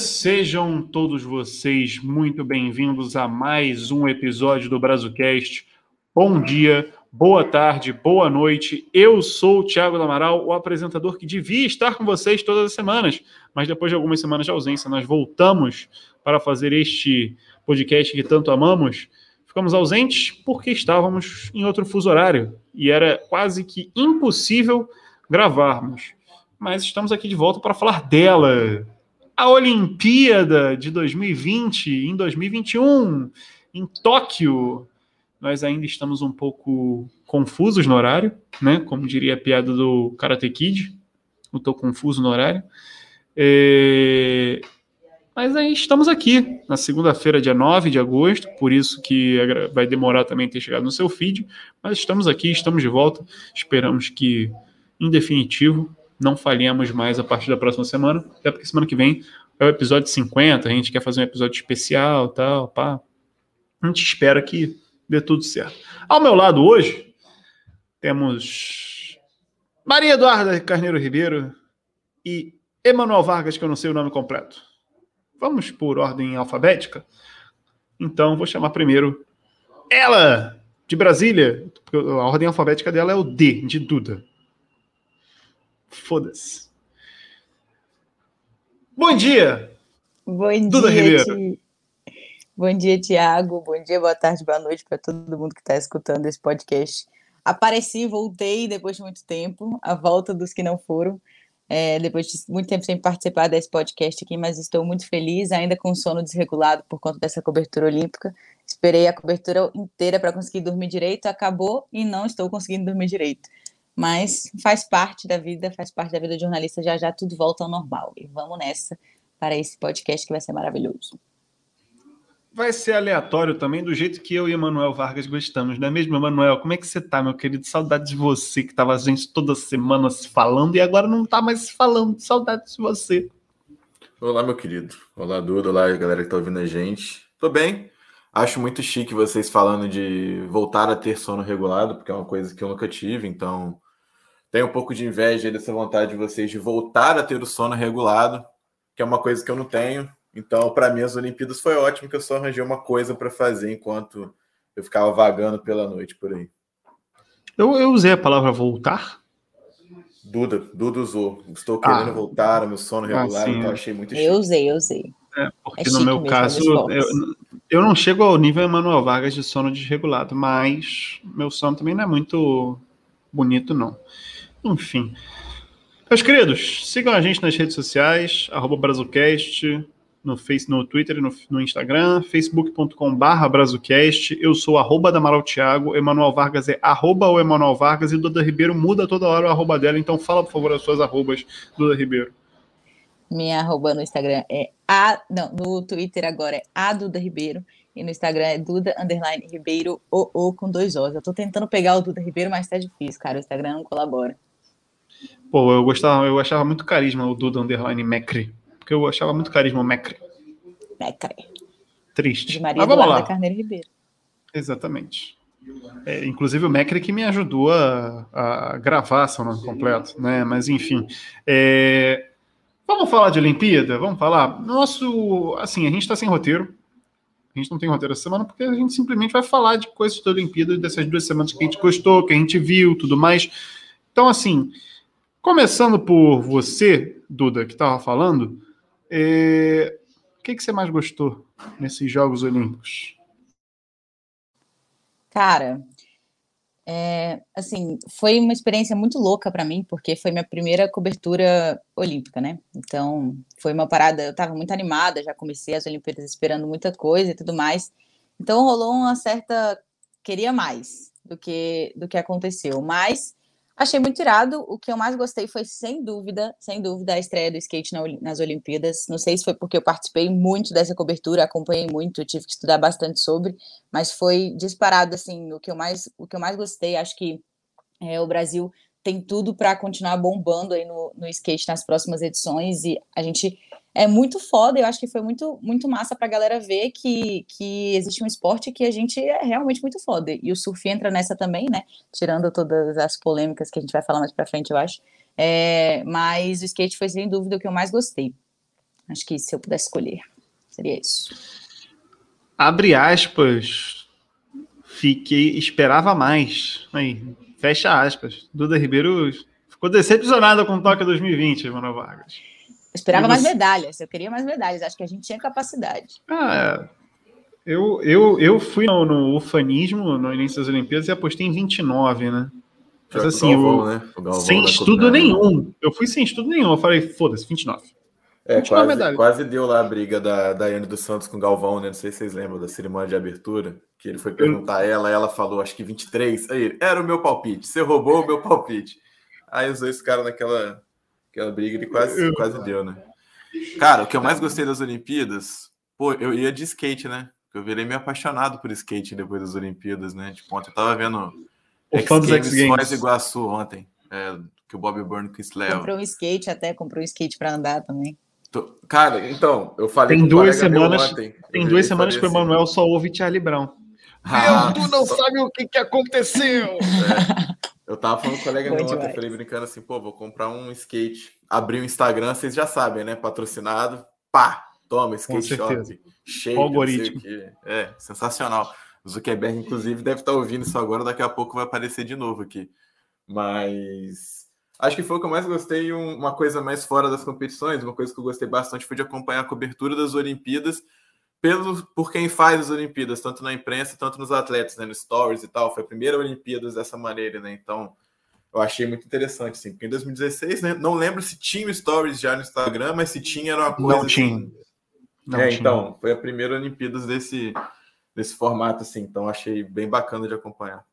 sejam todos vocês muito bem-vindos a mais um episódio do Brazucast. Bom dia, boa tarde, boa noite. Eu sou o Thiago Amaral, o apresentador que devia estar com vocês todas as semanas, mas depois de algumas semanas de ausência, nós voltamos para fazer este podcast que tanto amamos. Ficamos ausentes porque estávamos em outro fuso horário e era quase que impossível gravarmos. Mas estamos aqui de volta para falar dela, a Olimpíada de 2020 em 2021 em Tóquio. Nós ainda estamos um pouco confusos no horário, né? Como diria a piada do Karate Kid, eu estou confuso no horário. É... Mas aí estamos aqui, na segunda-feira, dia 9 de agosto, por isso que vai demorar também ter chegado no seu feed, mas estamos aqui, estamos de volta. Esperamos que, em definitivo, não falhemos mais a partir da próxima semana, até porque semana que vem é o episódio 50, a gente quer fazer um episódio especial tal, pá. A gente espera que dê tudo certo. Ao meu lado hoje, temos Maria Eduarda Carneiro Ribeiro e Emanuel Vargas, que eu não sei o nome completo. Vamos por ordem alfabética? Então, vou chamar primeiro ela, de Brasília, porque a ordem alfabética dela é o D, de Duda. Foda-se. Bom dia! Bom Duda dia, Ribeiro. Ti... Bom dia, Tiago. Bom dia, boa tarde, boa noite para todo mundo que está escutando esse podcast. Apareci, voltei depois de muito tempo, a volta dos que não foram. É, depois de muito tempo sem participar desse podcast aqui, mas estou muito feliz, ainda com sono desregulado por conta dessa cobertura olímpica. Esperei a cobertura inteira para conseguir dormir direito, acabou e não estou conseguindo dormir direito mas faz parte da vida, faz parte da vida do jornalista, já já tudo volta ao normal. E vamos nessa para esse podcast que vai ser maravilhoso. Vai ser aleatório também, do jeito que eu e Emanuel Vargas gostamos, não é mesmo, Emanuel? Como é que você tá, meu querido? Saudade de você, que tava a gente toda semana se falando e agora não tá mais se falando. Saudade de você. Olá, meu querido. Olá, Duda. Olá, galera que tá ouvindo a gente. Tô bem. Acho muito chique vocês falando de voltar a ter sono regulado, porque é uma coisa que eu nunca tive, então tenho um pouco de inveja dessa vontade de vocês de voltar a ter o sono regulado, que é uma coisa que eu não tenho. Então, para mim, as Olimpíadas foi ótimo que eu só arranjei uma coisa para fazer enquanto eu ficava vagando pela noite por aí. Eu, eu usei a palavra voltar? Duda, Duda usou. Estou querendo ah. voltar ao meu sono ah, regular, ah, então achei muito chique. Eu usei, eu usei. É, porque é no meu caso, eu, eu, não chego ao nível Emanuel Vargas de sono desregulado, mas meu sono também não é muito bonito, não. Enfim. Meus queridos, sigam a gente nas redes sociais, arroba Brazucast, no, face, no Twitter e no, no Instagram, facebook.com.br Brazucast. Eu sou arroba da Amaral Thiago, Emanuel Vargas é arroba o Emanuel Vargas e Duda Ribeiro muda toda hora o arroba dela, então fala, por favor, as suas arrobas, Duda Ribeiro. Minha arroba no Instagram é a. Não, no Twitter agora é a Duda Ribeiro. E no Instagram é Duda Underline Ribeiro, o, o com dois Os. Eu tô tentando pegar o Duda Ribeiro, mas tá difícil, cara. O Instagram não colabora. Pô, eu gostava, eu achava muito carisma o Duda Underline Mecre. Porque eu achava muito carisma o Mecre. Mecre. Triste. De Maria Eduarda Carneiro Ribeiro. Exatamente. É, inclusive o Mecre que me ajudou a, a gravar seu nome completo, né? Mas enfim. É, Vamos falar de Olimpíada? Vamos falar? Nosso, assim, a gente está sem roteiro. A gente não tem roteiro essa semana porque a gente simplesmente vai falar de coisas da Olimpíada dessas duas semanas que a gente gostou, que a gente viu, tudo mais. Então, assim, começando por você, Duda, que estava falando, é... o que, que você mais gostou nesses Jogos Olímpicos? Cara, é, assim, foi uma experiência muito louca para mim, porque foi minha primeira cobertura olímpica, né? Então, foi uma parada, eu estava muito animada, já comecei as Olimpíadas esperando muita coisa e tudo mais. Então, rolou uma certa queria mais do que do que aconteceu, mas Achei muito irado. O que eu mais gostei foi, sem dúvida, sem dúvida, a estreia do skate nas Olimpíadas. Não sei se foi porque eu participei muito dessa cobertura, acompanhei muito, tive que estudar bastante sobre, mas foi disparado assim o que eu mais, o que eu mais gostei. Acho que é, o Brasil tem tudo para continuar bombando aí no, no skate nas próximas edições e a gente é muito foda. Eu acho que foi muito, muito massa para a galera ver que, que existe um esporte que a gente é realmente muito foda. E o surf entra nessa também, né? Tirando todas as polêmicas que a gente vai falar mais para frente, eu acho. É, mas o skate foi sem dúvida o que eu mais gostei. Acho que se eu pudesse escolher, seria isso. Abre aspas. Fiquei, esperava mais. Aí, fecha aspas. Duda Ribeiro ficou decepcionada com o Toque 2020, Manoel Vargas. Eu esperava mais medalhas, eu queria mais medalhas, acho que a gente tinha capacidade. Ah, é. Eu, eu, eu fui no, no ufanismo no início das Olimpíadas e apostei em 29, né? Mas assim, Galvão, né? sem estudo nenhum. Eu fui sem estudo nenhum. Eu falei, foda-se, 29. É, quase, quase deu lá a briga da Daiane dos Santos com o Galvão, né? Não sei se vocês lembram da cerimônia de abertura, que ele foi perguntar a ela, ela falou, acho que 23. Aí era o meu palpite, você roubou o meu palpite. Aí os dois ficaram naquela aquela briga, ele quase, quase deu, né? Cara, o que eu mais gostei das Olimpíadas, pô, eu ia de skate, né? Eu virei meio apaixonado por skate depois das Olimpíadas, né? Tipo, ontem eu tava vendo o X Games Foz Iguaçu ontem, é, que o Bob Burnquist leva. Comprou um skate até, comprou um skate para andar também. Cara, então, eu falei tem duas semanas, ontem, Tem duas semanas que o Emanuel só ouve Charlie Brown. Ah, Meu, tu não sabe o que, que aconteceu! É, eu tava falando com o colega meu ontem, falei brincando assim, pô, vou comprar um skate. Abri o Instagram, vocês já sabem, né? Patrocinado. Pá! Toma, skate shop. Cheio. O algoritmo. É, sensacional. O Zuckerberg, inclusive, deve estar ouvindo isso agora, daqui a pouco vai aparecer de novo aqui. Mas acho que foi o que eu mais gostei, uma coisa mais fora das competições, uma coisa que eu gostei bastante foi de acompanhar a cobertura das Olimpíadas pelo, por quem faz as Olimpíadas, tanto na imprensa, tanto nos atletas, né, no stories e tal. Foi a primeira Olimpíadas dessa maneira, né? Então, eu achei muito interessante, assim, porque em 2016, né, não lembro se tinha stories já no Instagram, mas se tinha era uma coisa. Não tinha. Assim, não é, tinha. então, foi a primeira Olimpíadas desse, desse formato, assim, então achei bem bacana de acompanhar.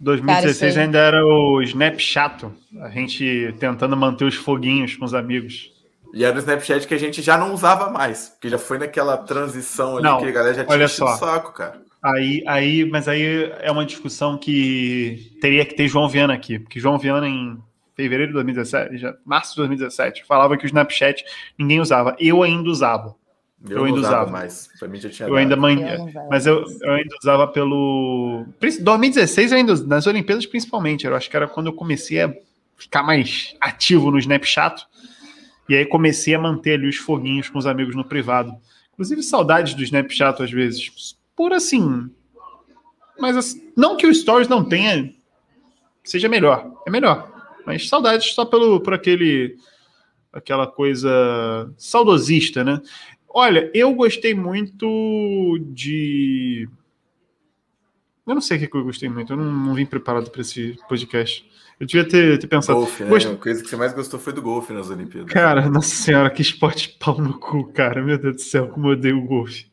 2016 Cara, ainda era o Snapchat, a gente tentando manter os foguinhos com os amigos. E era o Snapchat que a gente já não usava mais, porque já foi naquela transição ali não, que a galera já tinha só. saco, cara. Aí, aí, mas aí é uma discussão que teria que ter João Viana aqui, porque João Viana em fevereiro de 2017, já, março de 2017, falava que o Snapchat ninguém usava. Eu ainda usava. Eu, eu ainda usava, usava mais. Pra mim já tinha. Eu ainda manhã, mas eu, eu ainda usava pelo 2016 ainda nas Olimpíadas principalmente. Eu acho que era quando eu comecei a ficar mais ativo no Snapchat. E aí comecei a manter ali os foguinhos com os amigos no privado. Inclusive saudades do Snapchat às vezes. Por assim. Mas assim, não que o Stories não tenha seja melhor, é melhor. Mas saudades só pelo por aquele aquela coisa saudosista, né? Olha, eu gostei muito de. Eu não sei o que eu gostei muito, eu não, não vim preparado para esse podcast. Eu devia ter, ter pensado. Golfe, né? Gost... A coisa que você mais gostou foi do golfe nas Olimpíadas. Cara, nossa senhora, que esporte pau no cu, cara. Meu Deus do céu, como eu odeio o golfe.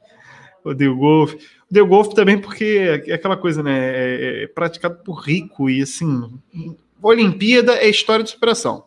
Odeio o golfe. Odeio o golfe também porque é aquela coisa, né? É, é praticado por rico e assim. Olimpíada é história de superação.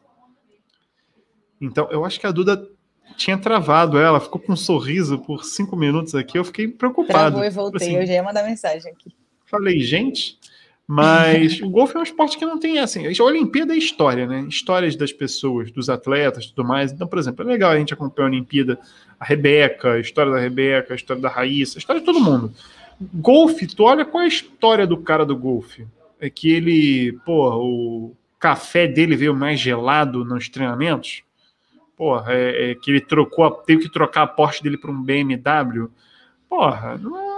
Então, eu acho que a Duda tinha travado ela, ficou com um sorriso por cinco minutos aqui, eu fiquei preocupado. Travou e voltei, assim, eu já ia mandar mensagem aqui. Falei, gente, mas o golfe é um esporte que não tem assim. A Olimpíada é história, né? Histórias das pessoas, dos atletas tudo mais. Então, por exemplo, é legal a gente acompanhar a Olimpíada, a Rebeca, a história da Rebeca, a história da Raíssa, a história de todo mundo. Golfe, tu olha qual é a história do cara do golfe. É que ele, pô, o café dele veio mais gelado nos treinamentos porra, é, é, que ele trocou, teve que trocar a Porsche dele para um BMW, porra, não, me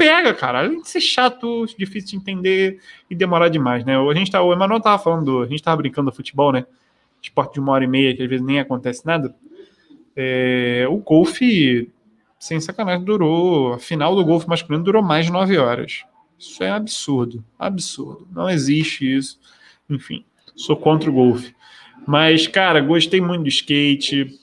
pega, cara. Além de ser chato, difícil de entender e demorar demais, né? A gente tá, o Emanuel tava falando, a gente tava brincando do futebol, né? Esporte de uma hora e meia, que às vezes nem acontece nada. É, o golfe, sem sacanagem, durou. A final do golfe masculino durou mais de nove horas. Isso é absurdo, absurdo. Não existe isso. Enfim, sou contra o golfe. Mas, cara, gostei muito do skate.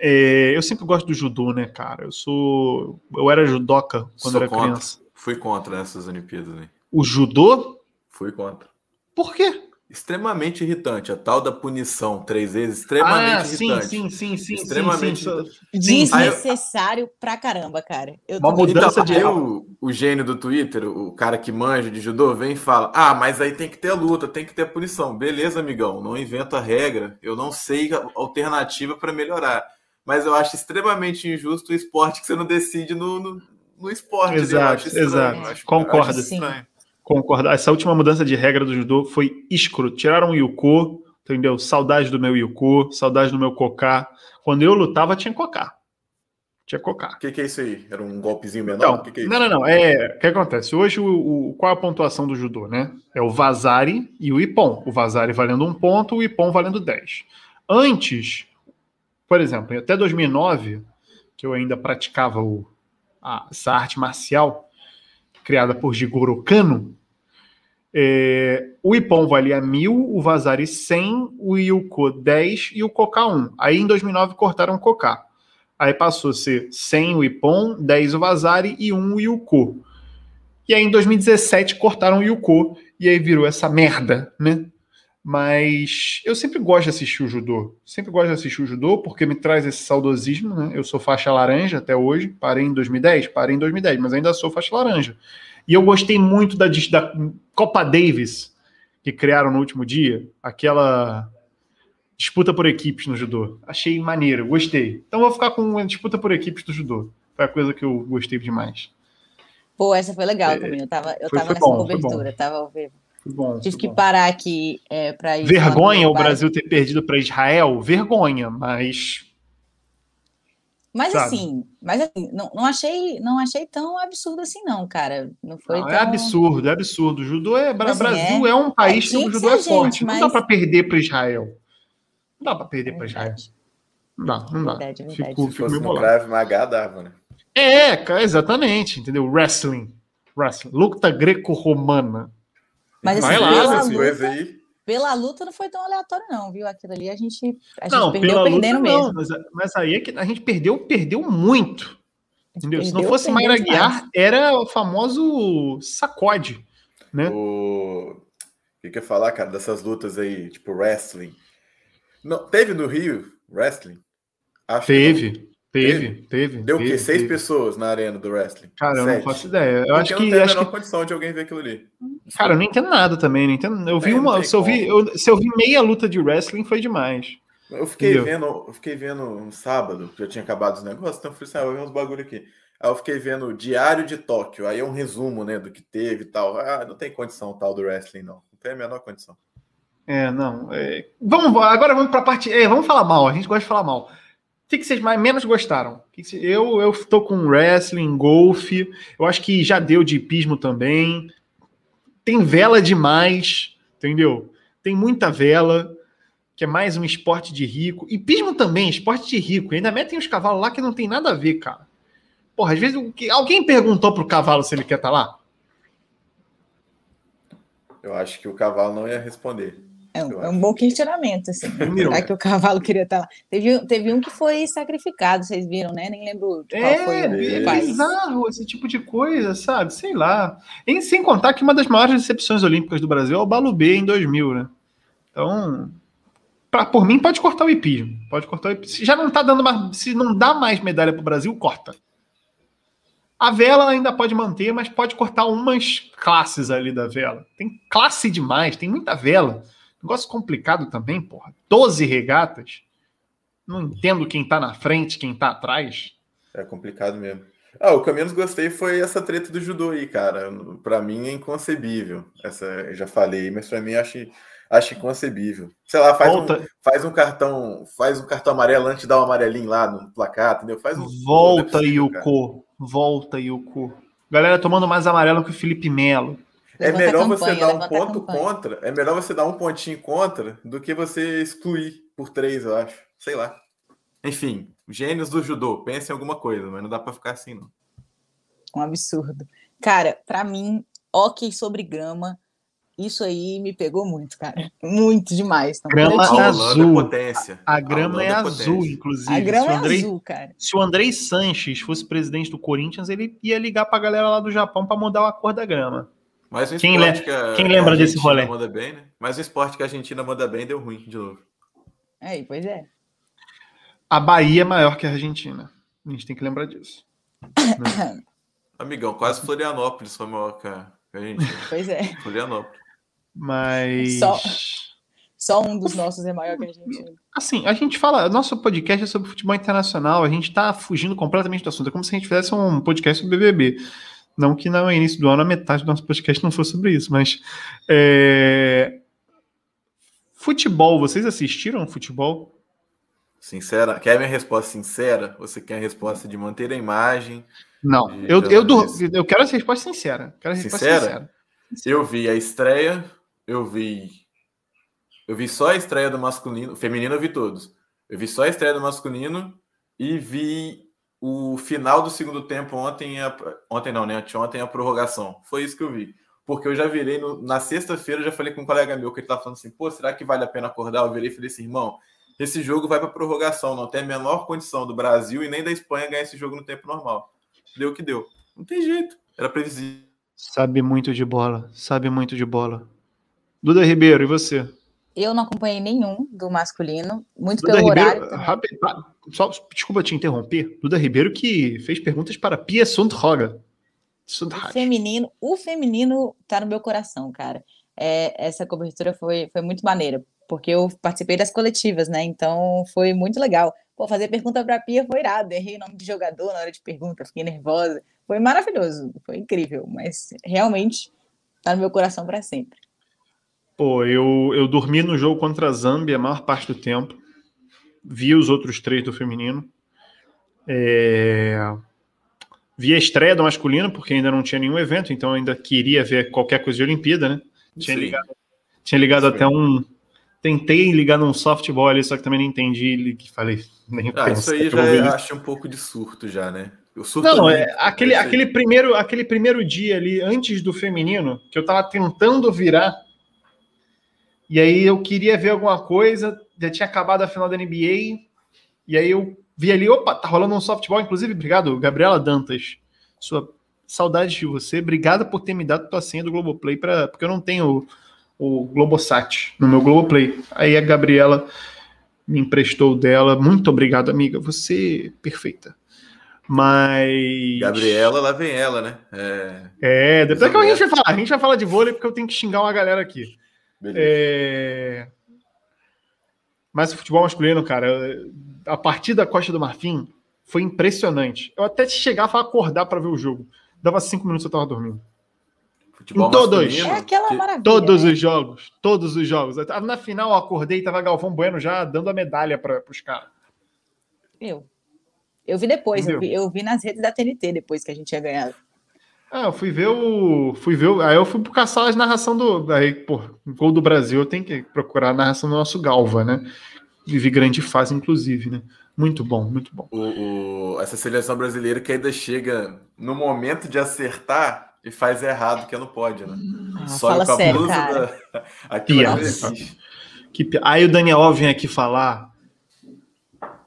É, eu sempre gosto do judô, né, cara? Eu sou. Eu era judoca quando sou era contra. criança. Fui contra nessas Olimpíadas, né? O judô? Fui contra. Por quê? extremamente irritante. A tal da punição três vezes, extremamente ah, irritante. Sim, sim, sim, extremamente sim, sim. Desnecessário eu... pra caramba, cara. Eu Uma mudança de o, o gênio do Twitter, o cara que manja de judô, vem e fala: Ah, mas aí tem que ter luta, tem que ter punição. Beleza, amigão, não invento a regra, eu não sei a alternativa para melhorar. Mas eu acho extremamente injusto o esporte que você não decide no, no, no esporte. Exato, exato. Concordo. Concordo. Essa última mudança de regra do judô foi escroto. Tiraram o Yuko, entendeu? Saudade do meu Yuko, saudade do meu Cocá. Quando eu lutava, tinha Cocá. Tinha Cocá. O que, que, é isso aí? Era um golpezinho menor? Então, que que é não, não, não. É, o que acontece? Hoje, o, o, qual é a pontuação do judô, né? É o Vazari e o Ipon. O Vazari valendo um ponto, o Ipon valendo 10. Antes, por exemplo, até 2009, que eu ainda praticava o, a, essa arte marcial, criada por Jigoro Kano, é, o Ipon valia mil, o Vazari 100, o Yuko 10 e o Koka 1. Aí em 2009 cortaram o Koka. Aí passou a ser 100 o Ipon, 10 o Vazari e 1 o Yuko. E aí em 2017 cortaram o Yuko e aí virou essa merda, né? Mas eu sempre gosto de assistir o judô. Sempre gosto de assistir o judô porque me traz esse saudosismo, né? Eu sou faixa laranja até hoje. Parei em 2010, parei em 2010, mas ainda sou faixa laranja. E eu gostei muito da, da Copa Davis que criaram no último dia, aquela disputa por equipes no judô. Achei maneiro, gostei. Então vou ficar com a disputa por equipes do judô. Foi a coisa que eu gostei demais. Pô, essa foi legal é, também. Eu tava, eu foi, tava foi nessa bom, cobertura, tava ao vivo. Bom, Tive que bom. parar aqui é, para ir. Vergonha o Brasil ter perdido para Israel? Vergonha, mas. Mas Sabe? assim, mas assim, não, não, achei, não achei tão absurdo assim, não, cara. Não foi não, é tão... É absurdo, é absurdo. O judô é. Assim, Brasil é, é, um país que o judô é forte. Mas... Não dá para perder para Israel. Não dá para perder para Israel. Não dá, não dá. Verdade, verdade. Fico, Se fosse no Krav Maga, dava, né? É, exatamente, entendeu? Wrestling. Wrestling. Luta greco-romana. Mas assim, lá, pela, luta, aí. pela luta não foi tão aleatório, não, viu? Aquilo ali a gente, a gente não, perdeu perdendo luta, mesmo. Não, mas, mas, aí é que a gente perdeu, perdeu muito. Entendeu? Perdeu, Se não fosse Mayra Guiar, era o famoso sacode. Né? O que quer falar, cara, dessas lutas aí, tipo wrestling? Não, teve no Rio wrestling? Acho teve. Teve, teve. Deu teve, o quê? Seis teve. pessoas na arena do wrestling? Cara, Sete. eu não faço ideia. Eu acho que. Não tem a menor que... condição de alguém ver aquilo ali. Cara, eu não entendo nada também. Não entendo... Eu vi é, uma. Se eu vi, eu, se eu vi meia luta de wrestling, foi demais. Eu fiquei Entendeu? vendo, eu fiquei vendo um sábado, já tinha acabado os negócios, então eu falei assim, ah, eu vi uns bagulho aqui. Aí eu fiquei vendo Diário de Tóquio, aí é um resumo, né, do que teve e tal. Ah, não tem condição tal do wrestling, não. Não tem a menor condição. É, não. É... Vamos, agora vamos para a parte. É, vamos falar mal, a gente gosta de falar mal que, que vocês mais, menos gostaram? Eu, eu tô com wrestling, golfe, eu acho que já deu de hipismo também. Tem vela demais, entendeu? Tem muita vela, que é mais um esporte de rico. Hipismo também, esporte de rico. Ainda metem os cavalos lá que não tem nada a ver, cara. Porra, às vezes alguém perguntou pro cavalo se ele quer estar tá lá? Eu acho que o cavalo não ia responder. É um, é um, bom questionamento, assim. Será que o cavalo queria estar lá? Teve, teve um que foi sacrificado, vocês viram, né? Nem lembro qual é, foi o é bizarro esse tipo de coisa, sabe? Sei lá. E sem contar que uma das maiores decepções olímpicas do Brasil é o Balubê em 2000, né? Então, pra, por mim, pode cortar o hipismo. Pode cortar o hipismo. Se já não tá dando mais, se não dá mais medalha para o Brasil, corta. A vela ainda pode manter, mas pode cortar umas classes ali da vela. Tem classe demais, tem muita vela. Negócio complicado também, porra. 12 regatas. Não entendo quem tá na frente, quem tá atrás. É complicado mesmo. Ah, o que eu menos gostei foi essa treta do judô aí, cara. Para mim é inconcebível. Essa eu já falei, mas para mim acho, acho inconcebível. Sei lá, faz um, faz um cartão, faz um cartão amarelo antes de dar um amarelinho lá no placar, entendeu? Faz um Volta, Yuko. Volta, Yuko. Galera tomando mais amarelo que o Felipe Melo. É melhor campanha, você dar um ponto contra. É melhor você dar um pontinho contra do que você excluir por três, eu acho. Sei lá. Enfim, gênios do judô, pensem em alguma coisa, mas não dá para ficar assim, não. Um absurdo. Cara, para mim, hockey sobre grama, isso aí me pegou muito, cara. Muito demais. Então, grama tinha... azul. Potência. A, a grama a é azul, inclusive. A grama é Andrei, azul, cara. Se o Andrei Sanches fosse presidente do Corinthians, ele ia ligar pra galera lá do Japão para mudar a cor da grama. Mas um quem, le... que a, quem lembra desse rolê? Manda bem, né? Mas o esporte que a Argentina manda bem deu ruim de novo. É, pois é. A Bahia é maior que a Argentina. A gente tem que lembrar disso. né? Amigão, quase Florianópolis foi maior que a Argentina. Pois é. Florianópolis. Mas. Só, só um dos nossos é maior que a Argentina. Assim, a gente fala. Nosso podcast é sobre futebol internacional. A gente tá fugindo completamente do assunto. É como se a gente fizesse um podcast sobre BBB. Não que no início do ano a metade do nosso podcast não fosse sobre isso, mas é... Futebol, vocês assistiram futebol? Sincera, quer minha resposta sincera? Você quer a resposta de manter a imagem? Não, eu, eu, eu quero a resposta sincera. Quero resposta sincera? sincera? Eu vi a estreia, eu vi. Eu vi só a estreia do masculino. Feminino eu vi todos. Eu vi só a estreia do masculino e vi o final do segundo tempo ontem. A, ontem não, né? Ontem a prorrogação. Foi isso que eu vi. Porque eu já virei no, na sexta-feira, já falei com um colega meu que ele tá falando assim: pô, será que vale a pena acordar? Eu virei e falei assim, irmão, esse jogo vai para prorrogação. Não tem a menor condição do Brasil e nem da Espanha ganhar esse jogo no tempo normal. Deu o que deu. Não tem jeito. Era previsível. Sabe muito de bola. Sabe muito de bola. Duda Ribeiro, e você? Eu não acompanhei nenhum do masculino, muito Duda pelo Ribeiro, horário. Rápido, só, desculpa te interromper. Duda Ribeiro que fez perguntas para Pia Sundhoga. O feminino, o feminino tá no meu coração, cara. É, essa cobertura foi, foi muito maneira, porque eu participei das coletivas, né? Então foi muito legal. Pô, fazer pergunta para a Pia foi irado. Errei o nome de jogador na hora de pergunta, fiquei nervosa. Foi maravilhoso, foi incrível, mas realmente tá no meu coração para sempre. Pô, eu, eu dormi no jogo contra a Zâmbia a maior parte do tempo. Vi os outros três do feminino. É... Vi a estreia do masculino, porque ainda não tinha nenhum evento, então ainda queria ver qualquer coisa de Olimpíada, né? Tinha Sim. ligado, tinha ligado até um, Tentei ligar num softball ali, só que também não entendi. Falei, nem ah, Isso aí já é, acho um pouco de surto já, né? não, é aquele, aquele, primeiro, aquele primeiro dia ali, antes do feminino, que eu tava tentando virar, e aí eu queria ver alguma coisa, já tinha acabado a final da NBA, e aí eu vi ali, opa, tá rolando um softball, inclusive, obrigado, Gabriela Dantas, sua saudade de você, obrigada por ter me dado tua senha do Globoplay, pra, porque eu não tenho o Globosat no meu Globoplay. Aí a Gabriela me emprestou dela. Muito obrigado, amiga. Você é perfeita. Mas. Gabriela, lá vem ela, né? É, é depois que a gente vai falar. A gente vai falar de vôlei porque eu tenho que xingar uma galera aqui. É... Mas o futebol masculino, cara, a partir da Costa do Marfim foi impressionante. Eu até chegar a acordar para ver o jogo. Dava cinco minutos eu tava dormindo. Futebol em todos. É aquela maravilha. Todos né? os jogos. Todos os jogos. Na final, eu acordei e tava Galvão Bueno já dando a medalha para os caras. Eu. Eu vi depois, eu vi, eu vi, nas redes da TNT depois que a gente tinha ganhado. Ah, eu fui ver o. Fui ver o, Aí eu fui caçar as narração do. Aí, pô, gol do Brasil, eu tenho que procurar a narração do nosso Galva, né? Vivi grande fase, inclusive, né? Muito bom, muito bom. O, o, essa seleção brasileira que ainda chega no momento de acertar e faz errado, que não pode, né? Ah, Sobe com a sério, blusa cara. da. Aqui, que Aí o Daniel vem aqui falar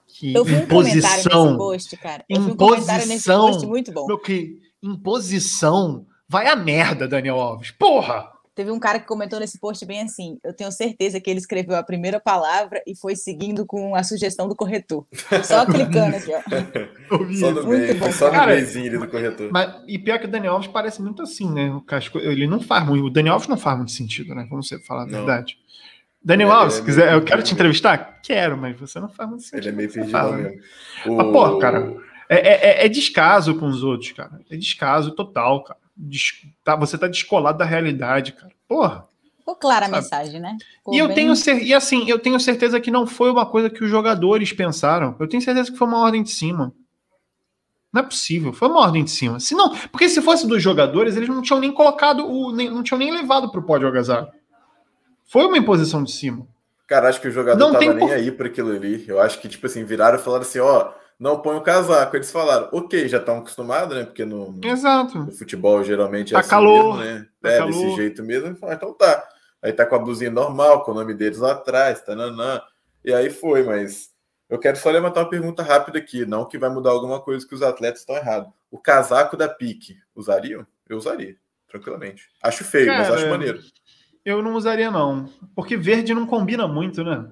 que eu vi um imposição. Nesse post, cara. Eu imposição. Um post muito bom. Meu, que imposição. Vai a merda, Daniel Alves. Porra! Teve um cara que comentou nesse post bem assim: eu tenho certeza que ele escreveu a primeira palavra e foi seguindo com a sugestão do corretor. Só clicando aqui, ó. só no meio, bom, só no meizinho do corretor. Mas, e pior que o Daniel Alves parece muito assim, né? O Casco, ele não faz muito. O Daniel Alves não faz muito sentido, né? Vamos falar a verdade. Daniel é, Alves, é quiser, eu quero te entrevistar? Quero, mas você não faz muito sentido. Ele é meio perdido mesmo. O... Mas, pô, cara, é, é, é, descaso com os outros, cara. É descaso total, cara tá, você tá descolado da realidade, cara. Porra. Ficou clara a mensagem, né? Ficou e eu bem... tenho e assim, eu tenho certeza que não foi uma coisa que os jogadores pensaram. Eu tenho certeza que foi uma ordem de cima. Não é possível, foi uma ordem de cima. Se não, porque se fosse dos jogadores, eles não tinham nem colocado o nem, não tinham nem levado pro pódio agasalho. Foi uma imposição de cima. Cara, acho que o jogador não tava nem por... aí para aquilo ali. Eu acho que tipo assim, viraram e falaram assim, ó, não põe o casaco. Eles falaram, ok, já estão acostumados, né? Porque no, Exato. no futebol geralmente é tá assim calor, mesmo, né? Tá é, calor. desse jeito mesmo. Falaram, então tá. Aí tá com a blusinha normal, com o nome deles lá atrás, tananã. E aí foi, mas eu quero só levantar uma pergunta rápida aqui, não que vai mudar alguma coisa que os atletas estão errados. O casaco da Pique, usariam? Eu usaria, tranquilamente. Acho feio, Cara, mas acho maneiro. Eu não usaria, não. Porque verde não combina muito, né?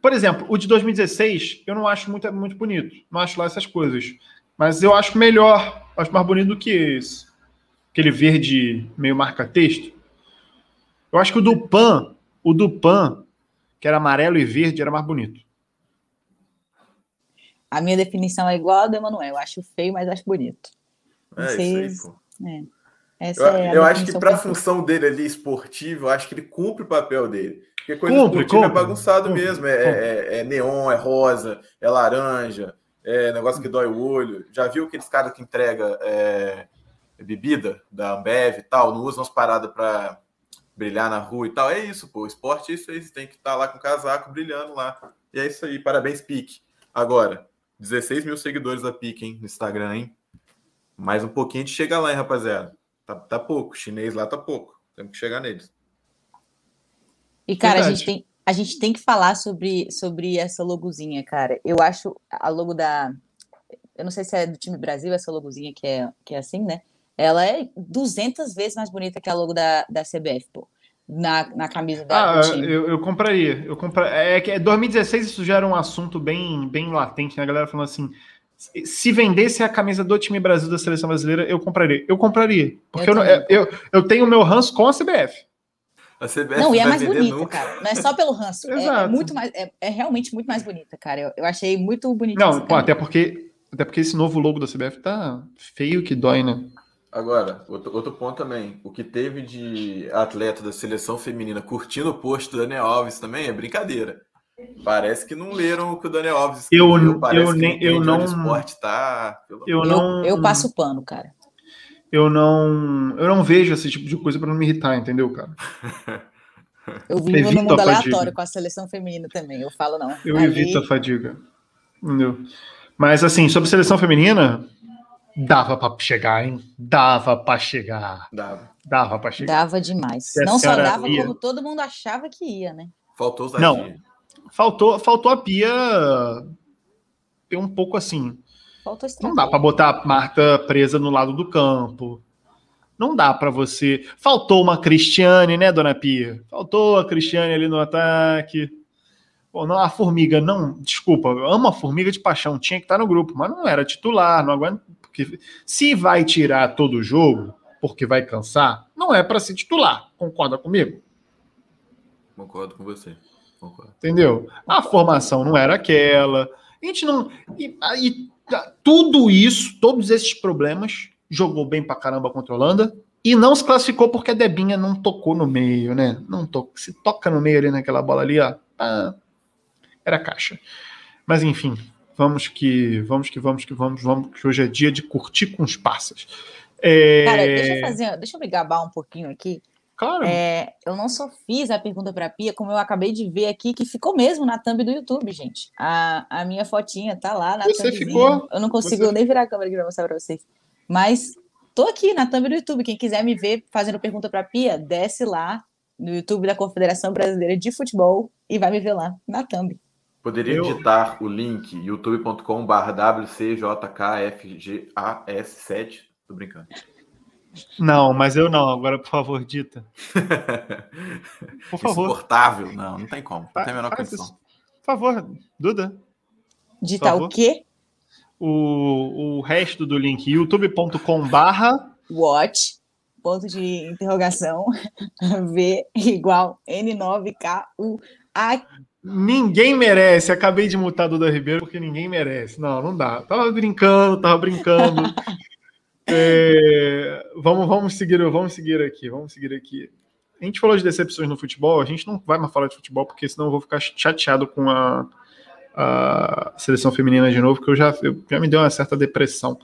Por exemplo, o de 2016 eu não acho muito, muito bonito. Não acho lá essas coisas. Mas eu acho melhor, acho mais bonito do que esse. Aquele verde meio marca-texto. Eu acho que o do Pan, o do Pan, que era amarelo e verde, era mais bonito. A minha definição é igual a do Emanuel. Eu acho feio, mas acho bonito. É, isso aí, pô. É. Essa eu, é eu acho que para a função dele ali esportivo, eu acho que ele cumpre o papel dele. Porque coisa compre, esportiva é bagunçado compre, mesmo. É, é, é, neon, é rosa, é laranja, é negócio que dói o olho. Já viu aqueles caras que entrega é, bebida da Ambev e tal? Não usam as paradas para brilhar na rua e tal. É isso, pô. Esporte é isso aí. Você tem que estar tá lá com o casaco brilhando lá. E é isso aí. Parabéns, Pique. Agora, 16 mil seguidores da Pique, hein? No Instagram, hein? Mais um pouquinho de chega lá, hein, rapaziada. Tá, tá pouco. O chinês lá tá pouco. Temos que chegar neles. E, cara, a gente, tem, a gente tem que falar sobre, sobre essa logozinha, cara. Eu acho a logo da. Eu não sei se é do time Brasil, essa logozinha que é, que é assim, né? Ela é 200 vezes mais bonita que a logo da, da CBF, pô. Na, na camisa da, ah, eu, eu compraria. Eu compra... É que 2016 isso já era um assunto bem, bem latente, né? A galera falando assim: se vendesse a camisa do time Brasil da seleção brasileira, eu compraria. Eu compraria. Porque eu, eu, eu, eu, eu tenho meu ranço com a CBF. A CBF não, e é mais bonita, nunca. cara. Não é só pelo ranço. é, é, muito mais, é, é, realmente muito mais bonita, cara. Eu, eu achei muito bonita. Não, pô, até porque até porque esse novo logo da CBF tá feio que dói, né? Agora, outro, outro ponto também. O que teve de atleta da seleção feminina curtindo o post do Daniel Alves também é brincadeira. Parece que não leram o que o Daniel Alves escreveu. Eu, Parece eu, nem, eu não. esporte tá. Eu, não, eu passo pano, cara eu não eu não vejo esse tipo de coisa para não me irritar, entendeu, cara? Eu vivo no mundo aleatório com a seleção feminina também, eu falo não. Eu Ali... evito a fadiga. Entendeu? Mas assim, sobre seleção feminina, dava para chegar, hein? Dava para chegar. Dava. Dava para chegar. Dava demais. não só dava ia. como todo mundo achava que ia, né? Faltou os Não. Faltou, faltou a Pia ter um pouco assim não dá para botar a Marta presa no lado do campo. Não dá para você. Faltou uma Cristiane, né, dona Pia? Faltou a Cristiane ali no ataque. Pô, não, a formiga não, desculpa, eu amo a formiga de paixão, tinha que estar no grupo, mas não era titular, não aguenta. Porque se vai tirar todo o jogo, porque vai cansar, não é para ser titular. Concorda comigo? Concordo com você. Concordo. Entendeu? A formação não era aquela. A gente não. E, e Tá, tudo isso, todos esses problemas, jogou bem pra caramba contra a Holanda e não se classificou porque a Debinha não tocou no meio, né? Não to se toca no meio ali naquela bola ali, ó, era caixa. Mas enfim, vamos que vamos que vamos que vamos, vamos que hoje é dia de curtir com os passas. É... Cara, deixa eu fazer, deixa eu me gabar um pouquinho aqui. Claro. É, eu não só fiz a pergunta para a Pia, como eu acabei de ver aqui, que ficou mesmo na thumb do YouTube, gente. A, a minha fotinha tá lá na Você ficou. Eu não consigo Você... nem virar a câmera aqui para mostrar para vocês. Mas tô aqui na thumb do YouTube. Quem quiser me ver fazendo pergunta para a Pia, desce lá no YouTube da Confederação Brasileira de Futebol e vai me ver lá na thumb. Poderia eu... digitar o link youtube.com/wckfgas7. Tô brincando. Não, mas eu não. Agora, por favor, dita. Por favor. Insuportável. Não, não tem como. Não tem a menor condição. Por favor, Duda. Dita o quê? O, o resto do link, youtube.com barra watch, ponto de interrogação, V igual N9KU. Ninguém merece. Acabei de mutar Duda Ribeiro porque ninguém merece. Não, não dá. Tava brincando, tava brincando. É, vamos, vamos seguir, vamos seguir aqui, vamos seguir aqui. A gente falou de decepções no futebol, a gente não vai mais falar de futebol, porque senão eu vou ficar chateado com a, a seleção feminina de novo, porque eu já, eu, já me deu uma certa depressão.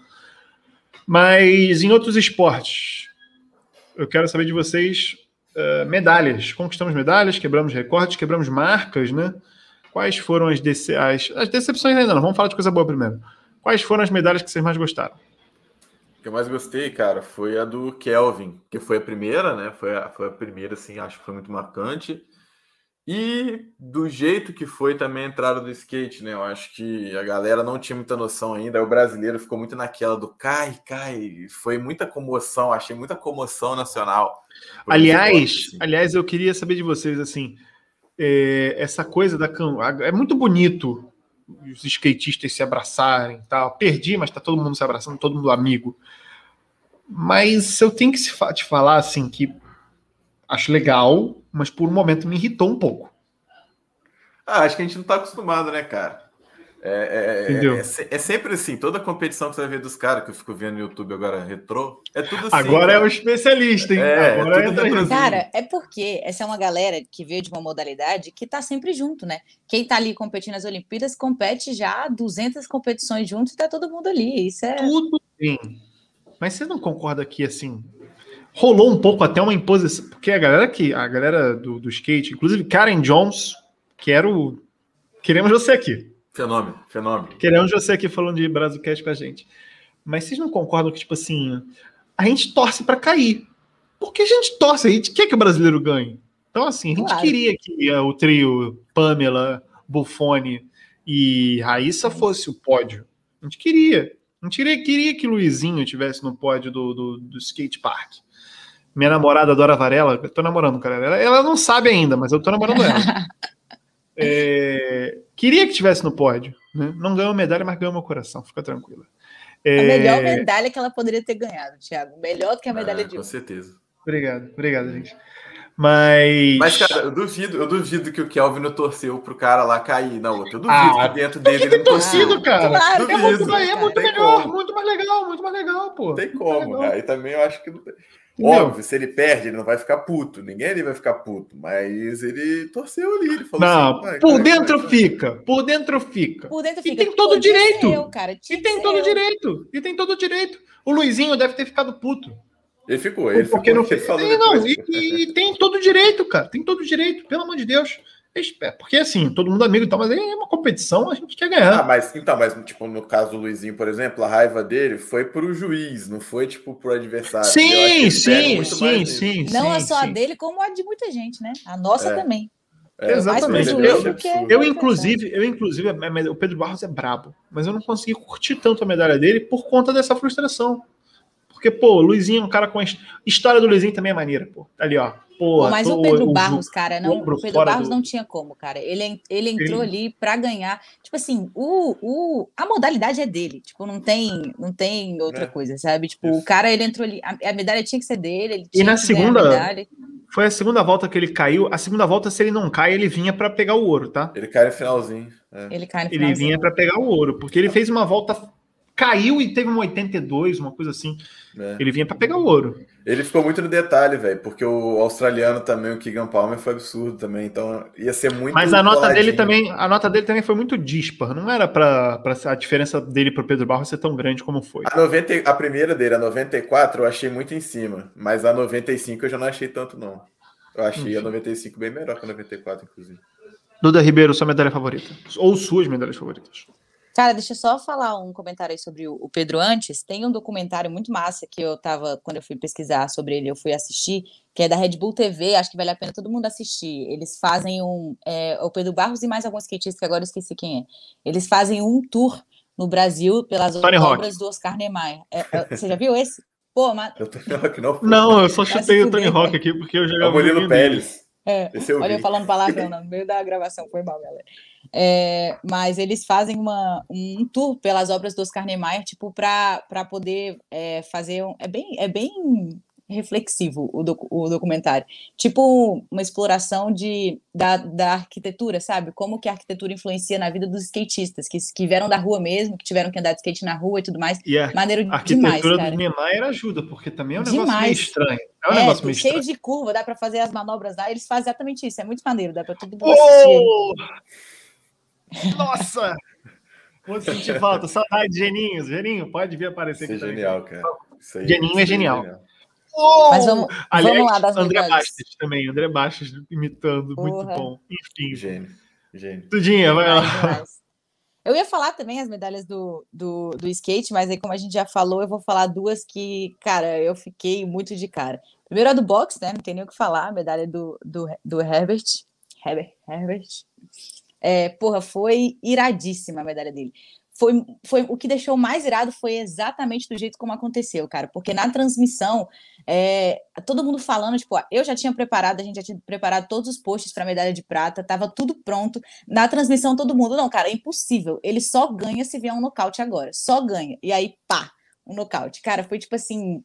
Mas em outros esportes, eu quero saber de vocês uh, medalhas. Conquistamos medalhas, quebramos recordes, quebramos marcas, né? Quais foram as, dece as, as decepções ainda não? Vamos falar de coisa boa primeiro. Quais foram as medalhas que vocês mais gostaram? Que eu mais gostei, cara, foi a do Kelvin, que foi a primeira, né? Foi a, foi a primeira, assim, acho que foi muito marcante. E do jeito que foi também a entrada do skate, né? Eu acho que a galera não tinha muita noção ainda. O brasileiro ficou muito naquela do cai, cai. Foi muita comoção, achei muita comoção nacional. Aliás, assim. aliás, eu queria saber de vocês assim, é, essa coisa da é muito bonito os skatistas se abraçarem tal. Perdi, mas tá todo mundo se abraçando, todo mundo amigo. Mas eu tenho que te falar assim que acho legal, mas por um momento me irritou um pouco. Ah, acho que a gente não tá acostumado, né, cara? É, é, é, é, sempre assim, toda competição que você vai ver dos caras, que eu fico vendo no YouTube agora, retrô, é tudo assim. Agora cara. é o especialista, hein? É, agora é Cara, é porque essa é uma galera que veio de uma modalidade que tá sempre junto, né? Quem tá ali competindo nas Olimpíadas compete já 200 competições juntos e tá todo mundo ali. Isso é. Tudo bem. Mas você não concorda que, assim, rolou um pouco até uma imposição, porque a galera que, a galera do, do skate, inclusive Karen Jones, que era o. Queremos você aqui. Fenômeno, fenômeno. Queremos você aqui falando de Brasilcast com a gente. Mas vocês não concordam que, tipo assim, a gente torce para cair. Porque a gente torce, a gente quer que o brasileiro ganhe. Então, assim, a gente claro. queria que uh, o trio Pamela, Buffone e Raíssa fosse o pódio. A gente queria. A gente queria, queria que Luizinho tivesse no pódio do, do, do skate park. Minha namorada Dora Varela, eu tô namorando, cara. Ela, ela não sabe ainda, mas eu tô namorando ela. É, queria que tivesse no pódio. Né? Não ganhou medalha, mas ganhou meu coração. Fica tranquila. É... A melhor medalha que ela poderia ter ganhado, Thiago. Melhor do que a medalha ah, de Com certeza. Obrigado, obrigado, gente. Mas. Mas, cara, eu duvido, eu duvido que o Kelvin não torceu pro cara lá cair na outra. Eu duvido ah, que dentro dele. Ele tem torcido, cara. Claro, é muito, é muito melhor, como. muito mais legal, muito mais legal, pô. Tem como, Aí também eu acho que não tem. Óbvio, se ele perde, ele não vai ficar puto. Ninguém ali vai ficar puto. Mas ele torceu ali. Ele falou não, assim, por dentro vai, fica. Por dentro fica. Por dentro fica. E tem todo o direito. Eu, cara. E tem todo o direito. E tem todo o direito. O Luizinho deve ter ficado puto. Ele ficou. Ele porque ficou, não fez. Falou não, e, e, tem todo o direito, cara. Tem todo o direito. Pelo amor de Deus. É, porque assim, todo mundo amigo e tal, mas é uma competição, a gente quer ganhar. Ah, mas então, mas tipo, no caso do Luizinho, por exemplo, a raiva dele foi pro juiz, não foi tipo pro adversário. Sim, sim, sim, sim. Não sim, é só a dele, como a de muita gente, né? A nossa é. também. É, Exatamente. Eu, eu, eu, inclusive, eu, inclusive, o Pedro Barros é brabo, mas eu não consegui curtir tanto a medalha dele por conta dessa frustração. Porque, pô, o Luizinho é um cara com. A história do Luizinho também é maneira, pô. Ali, ó. Pô, mas o Pedro Barros, cara, não, o Pedro Barros do... não tinha como, cara. Ele, ele entrou ele... ali para ganhar. Tipo assim, o, o, a modalidade é dele. Tipo, não tem, não tem outra é. coisa, sabe? Tipo, Isso. o cara, ele entrou ali. A, a, medalha tinha que ser dele. e na segunda. Foi a segunda volta que ele caiu. A segunda volta, se ele não cai, ele vinha para pegar o ouro, tá? Ele cai no finalzinho. É. Ele cai no finalzinho. Ele vinha para pegar o ouro, porque ele fez uma volta caiu e teve um 82, uma coisa assim. É. Ele vinha para pegar o ouro. Ele ficou muito no detalhe, velho, porque o australiano também, o Keegan Palmer, foi absurdo também. Então ia ser muito. Mas a nota dele também, a nota dele também foi muito dispar. Não era para a diferença dele para Pedro Barros ser tão grande como foi. A, 90, a primeira dele, a 94, eu achei muito em cima. Mas a 95 eu já não achei tanto, não. Eu achei a 95 bem melhor que a 94, inclusive. Duda Ribeiro, sua medalha favorita? Ou suas medalhas favoritas? Cara, deixa eu só falar um comentário aí sobre o Pedro antes. Tem um documentário muito massa que eu tava, quando eu fui pesquisar sobre ele, eu fui assistir, que é da Red Bull TV, acho que vale a pena todo mundo assistir. Eles fazem um. É, o Pedro Barros e mais alguns skatistas que agora eu esqueci quem é. Eles fazem um tour no Brasil pelas Tony obras Rock. do Oscar Niemeyer. É, é, você já viu esse? Pô, mas. Eu não, não, eu só chutei o Tony Rock aqui porque eu jogava. É o Murilo Pérez. É, eu olha, eu falando palavrão no meio da gravação, foi mal, galera. É, mas eles fazem uma, um tour pelas obras do Oscar Niemeyer, tipo, para poder é, fazer. Um, é, bem, é bem reflexivo o, docu, o documentário. Tipo, uma exploração de, da, da arquitetura, sabe? Como que a arquitetura influencia na vida dos skatistas, que, que vieram da rua mesmo, que tiveram que andar de skate na rua e tudo mais. E a, Maneiro a arquitetura demais, do Niemeyer ajuda, porque também é um negócio demais. meio estranho. É um é, negócio meio cheio estranho. de curva, dá para fazer as manobras lá, eles fazem exatamente isso, é muito maneiro, dá para mundo oh! Nossa! Vou sentir falta. Saudade, Geninho. Geninho, pode vir aparecer Isso aqui. É genial, cara. Isso aí, Geninho é, é genial. genial. Oh! Mas vamos, Aliás, vamos lá das André Bastos também. André Bastos imitando. Porra. Muito bom. Enfim. Gênio. Gênio. Tudinha, vai lá. Eu ia falar também as medalhas do, do, do, skate, mas aí, como a gente já falou, eu vou falar duas que, cara, eu fiquei muito de cara. Primeiro a do boxe, né? Não tem nem o que falar, a medalha do, do, do Herbert. Herbert, Herbert. É, porra, foi iradíssima a medalha dele. Foi, foi o que deixou mais irado foi exatamente do jeito como aconteceu, cara. Porque na transmissão, é, todo mundo falando, tipo, eu já tinha preparado, a gente já tinha preparado todos os posts para medalha de prata, tava tudo pronto. Na transmissão, todo mundo, não, cara, é impossível. Ele só ganha se vier um nocaute agora, só ganha. E aí, pá, um nocaute. Cara, foi tipo assim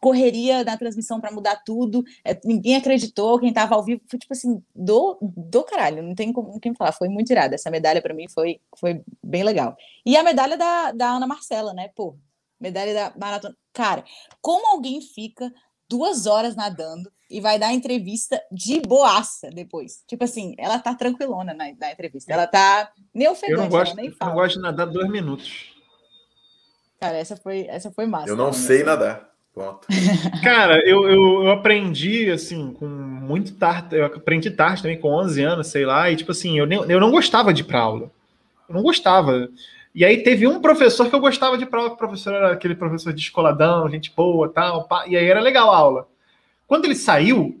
correria na transmissão para mudar tudo, é, ninguém acreditou, quem estava ao vivo, foi tipo assim, do, do caralho, não tem como quem falar, foi muito irado. Essa medalha para mim foi, foi bem legal. E a medalha da, da Ana Marcela, né? Pô, medalha da maratona. Cara, como alguém fica duas horas nadando e vai dar entrevista de boaça depois. Tipo assim, ela tá tranquilona na, na entrevista. Ela tá nem ofegante, eu não gosto, nem fala. Eu não gosto de nadar dois minutos. Cara, essa foi, essa foi massa. Eu não sei nadar. Ponto. Cara, eu, eu, eu, aprendi, assim, com muito tarde, eu aprendi tarde também, com 11 anos, sei lá, e tipo assim, eu, nem, eu não gostava de ir pra aula. Eu não gostava. E aí teve um professor que eu gostava de prova, que o professor era aquele professor de escoladão, gente boa tal, pá, e aí era legal a aula. Quando ele saiu,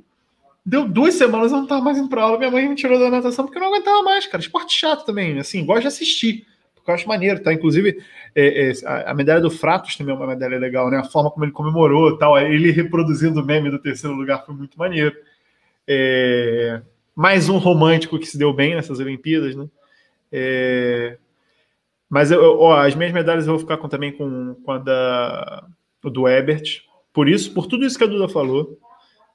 deu duas semanas eu não tava mais indo pra aula, minha mãe me tirou da natação porque eu não aguentava mais, cara. Esporte chato também, assim, gosto de assistir, porque eu acho maneiro, tá? Inclusive, é, é, a medalha do Fratos também é uma medalha legal, né? A forma como ele comemorou tal, ele reproduzindo o meme do terceiro lugar foi muito maneiro. É, mais um romântico que se deu bem nessas Olimpíadas, né? É, mas eu, ó, as minhas medalhas eu vou ficar com, também com, com a da, do Ebert. Por isso, por tudo isso que a Duda falou,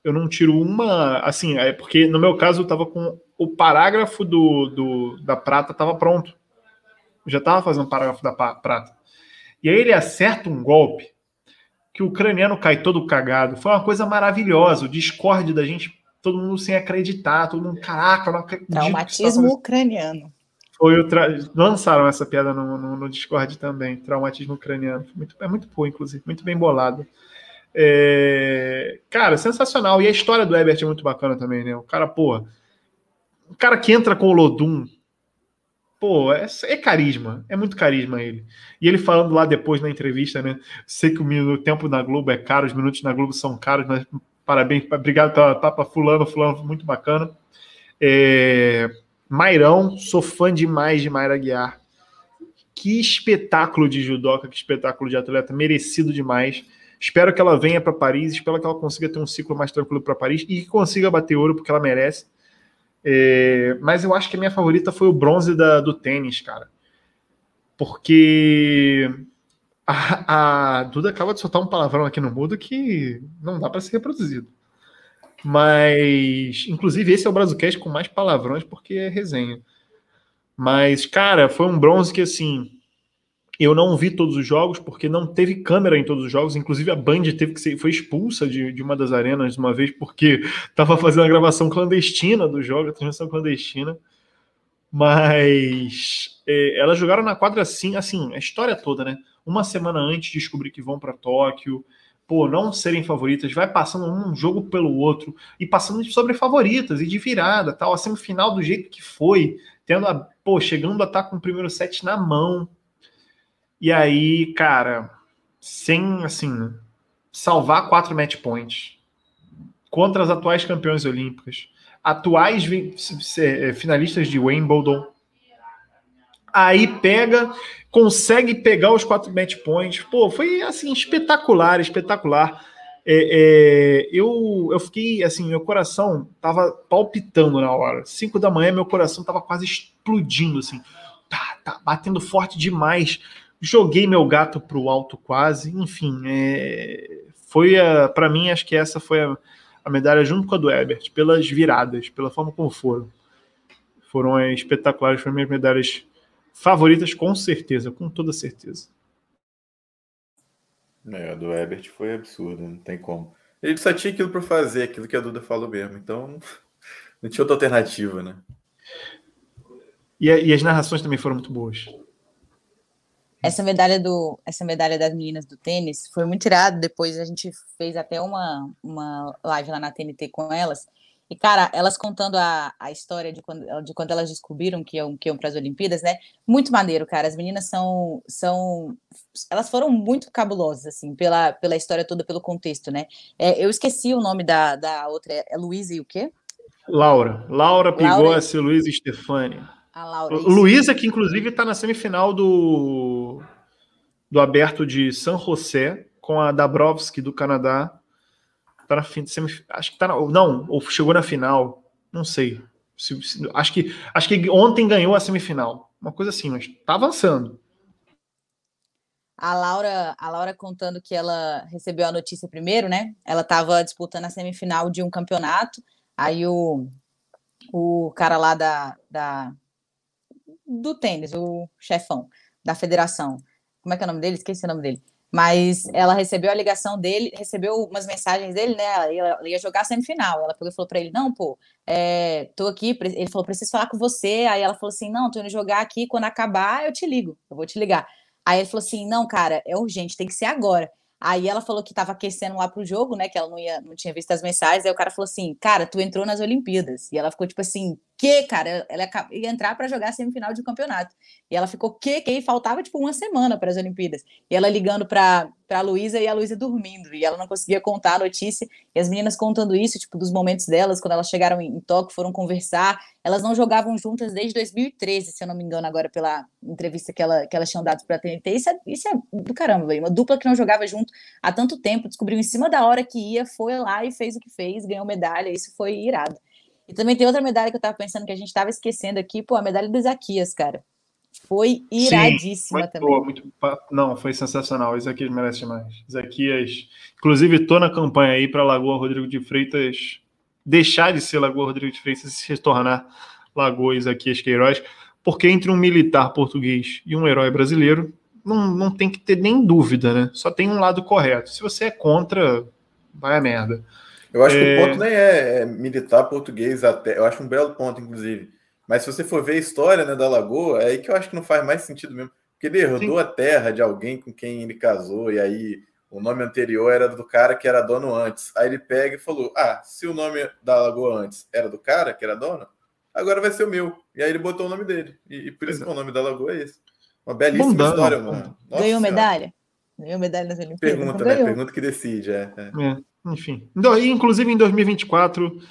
eu não tiro uma. Assim, é porque no meu caso eu tava com o parágrafo do, do da prata tava pronto. Já tava fazendo parágrafo da prata. E aí ele acerta um golpe que o ucraniano cai todo cagado. Foi uma coisa maravilhosa. O discorde da gente, todo mundo sem acreditar, todo mundo, caraca, não acredito. Traumatismo ucraniano. Foi o tra... Lançaram essa piada no, no, no, Discord também, traumatismo ucraniano. Muito, é muito boa, inclusive, muito bem bolado. É... Cara, sensacional. E a história do Ebert é muito bacana também, né? O cara, pô. O cara que entra com o Lodum. Pô, é, é carisma. É muito carisma ele. E ele falando lá depois na entrevista, né? Sei que o, o tempo na Globo é caro, os minutos na Globo são caros, mas parabéns, obrigado pela papa fulano, fulano, muito bacana. É Mairão, sou fã demais de Mayra Guiar. Que espetáculo de judoca, que espetáculo de atleta, merecido demais. Espero que ela venha para Paris, espero que ela consiga ter um ciclo mais tranquilo para Paris e que consiga bater ouro, porque ela merece. É, mas eu acho que a minha favorita foi o bronze da, do tênis, cara. Porque a, a Duda acaba de soltar um palavrão aqui no mudo que não dá para ser reproduzido. Mas, inclusive, esse é o Brazucast com mais palavrões, porque é resenha. Mas, cara, foi um bronze que, assim, eu não vi todos os jogos, porque não teve câmera em todos os jogos. Inclusive, a Band teve que ser, foi expulsa de, de uma das arenas uma vez, porque estava fazendo a gravação clandestina do jogo, a transmissão clandestina. Mas é, elas jogaram na quadra assim, assim, a história toda, né? Uma semana antes de descobrir que vão para Tóquio pô, não serem favoritas, vai passando um jogo pelo outro e passando sobre favoritas e de virada, tal, a semifinal do jeito que foi, tendo a, pô, chegando a estar tá com o primeiro set na mão. E aí, cara, sem assim, salvar quatro match points contra as atuais campeões olímpicas, atuais eh, finalistas de Wimbledon. Aí pega consegue pegar os quatro match points. Pô, foi assim, espetacular, espetacular. É, é, eu, eu fiquei assim, meu coração tava palpitando na hora. Cinco da manhã, meu coração tava quase explodindo, assim. Tá, tá batendo forte demais. Joguei meu gato pro alto quase. Enfim, é, foi para mim, acho que essa foi a, a, medalha junto com a do Ebert, pelas viradas, pela forma como foram. Foram é, espetaculares, foram minhas medalhas favoritas, com certeza, com toda certeza. É, a do Ebert foi absurdo, não tem como. Ele só tinha aquilo para fazer, aquilo que a Duda falou mesmo. Então, não tinha outra alternativa, né? E, e as narrações também foram muito boas. Essa medalha do, essa medalha das meninas do tênis foi muito irado. Depois a gente fez até uma, uma live lá na TNT com elas. E, cara, elas contando a, a história de quando, de quando elas descobriram que iam, que iam para as Olimpíadas, né? Muito maneiro, cara. As meninas são. são elas foram muito cabulosas, assim, pela, pela história toda, pelo contexto, né? É, eu esqueci o nome da, da outra. É Luísa e o quê? Laura. Laura Pigossi, Luísa Stefani. A Laura. Luísa, que inclusive está na semifinal do, do aberto de San José, com a Dabrowski do Canadá Tá na fim, acho que tá na, não, ou chegou na final, não sei. Se, se, acho que acho que ontem ganhou a semifinal, uma coisa assim, mas tá avançando. a Laura, a Laura contando que ela recebeu a notícia primeiro, né? Ela estava disputando a semifinal de um campeonato, aí o, o cara lá da, da do tênis, o chefão da federação, como é que é o nome dele? Esqueci o nome dele. Mas ela recebeu a ligação dele, recebeu umas mensagens dele, né? Ela ia, jogar a semifinal. Ela pegou e falou para ele: Não, pô, é, tô aqui. Ele falou: Preciso falar com você. Aí ela falou assim: Não, tô indo jogar aqui. Quando acabar, eu te ligo. Eu vou te ligar. Aí ele falou assim: não, cara, é urgente, tem que ser agora. Aí ela falou que estava aquecendo lá pro jogo, né? Que ela não, ia, não tinha visto as mensagens. Aí o cara falou assim: Cara, tu entrou nas Olimpíadas. E ela ficou tipo assim: Que, cara? Ela ia entrar para jogar semifinal de campeonato. E ela ficou: Que? Que? E faltava tipo uma semana para as Olimpíadas. E ela ligando para a Luísa e a Luísa dormindo. E ela não conseguia contar a notícia. E as meninas contando isso, tipo, dos momentos delas, quando elas chegaram em, em Tóquio, foram conversar. Elas não jogavam juntas desde 2013, se eu não me engano, agora pela entrevista que, ela, que elas tinham dado para a TNT. Isso é, isso é do caramba, véio. uma dupla que não jogava junto há tanto tempo, descobriu em cima da hora que ia, foi lá e fez o que fez, ganhou medalha. Isso foi irado. E também tem outra medalha que eu tava pensando que a gente tava esquecendo aqui, pô, a medalha do Isaquias, cara. Foi iradíssima Sim, também. Boa, muito, não, foi sensacional. Isaquias merece demais. Isaquias, inclusive, tô na campanha aí para Lagoa Rodrigo de Freitas deixar de ser Lagoa Rodrigo de Freitas e se tornar Lagoa Isaquias Queiroz, porque entre um militar português e um herói brasileiro, não, não tem que ter nem dúvida, né? Só tem um lado correto. Se você é contra, vai a merda. Eu acho é... que o é. ponto nem é, é, militar português até. Eu acho um belo ponto, inclusive. Mas se você for ver a história né, da Lagoa, é aí que eu acho que não faz mais sentido mesmo. Porque ele herdou Sim. a terra de alguém com quem ele casou, e aí o nome anterior era do cara que era dono antes. Aí ele pega e falou: Ah, se o nome da Lagoa antes era do cara que era dono, agora vai ser o meu. E aí ele botou o nome dele. E, e por isso que o nome da Lagoa é esse. Uma belíssima história, mano. Nossa Ganhou medalha? Ganhou medalha nas Olimpíadas? Pergunta, né? Pergunta que decide, é. é. é enfim. Inclusive em 2024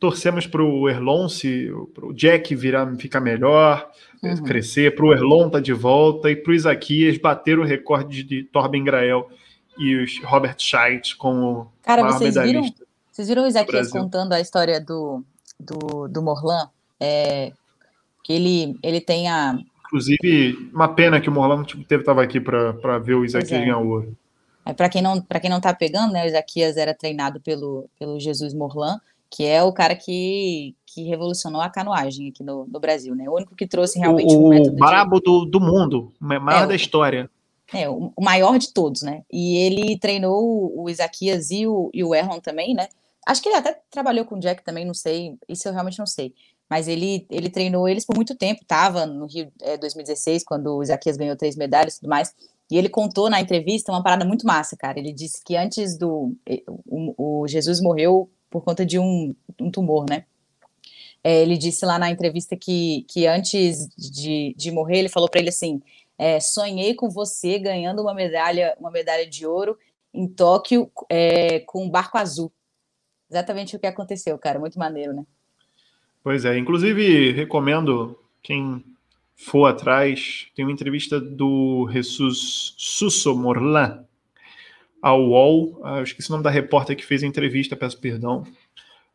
torcemos para o Erlon, se para o Jack virar, ficar melhor, uhum. crescer, para o Erlon estar tá de volta e para o Isaquias bater o recorde de Torben Grael e os Robert Scheidt como Cara, vocês viram, vocês viram o Isaquias contando a história do, do, do Morlan? É, que ele, ele tem a. Inclusive, uma pena que o Morlan tipo, teve estava aqui para ver o Isaquias é. ganhar o ouro. Para quem não para quem não está pegando, né, o Isaquias era treinado pelo, pelo Jesus Morlan que é o cara que, que revolucionou a canoagem aqui no, no Brasil, né? O único que trouxe realmente o, um método. O brabo de... do, do mundo, o maior é, da história. É, o, maior de todos, né? E ele treinou o, o Isaquias e o, e o Erlon também, né? Acho que ele até trabalhou com o Jack também, não sei, isso eu realmente não sei. Mas ele, ele treinou eles por muito tempo, estava no Rio é, 2016, quando o Isaquias ganhou três medalhas e tudo mais. E ele contou na entrevista uma parada muito massa, cara. Ele disse que antes do. O, o Jesus morreu por conta de um, um tumor, né? É, ele disse lá na entrevista que, que antes de, de morrer, ele falou para ele assim: é, sonhei com você ganhando uma medalha, uma medalha de ouro em Tóquio é, com um barco azul. Exatamente o que aconteceu, cara. Muito maneiro, né? Pois é. Inclusive, recomendo quem for atrás, tem uma entrevista do Jesus Susso Morlan, ao UOL. Ah, eu esqueci o nome da repórter que fez a entrevista, peço perdão.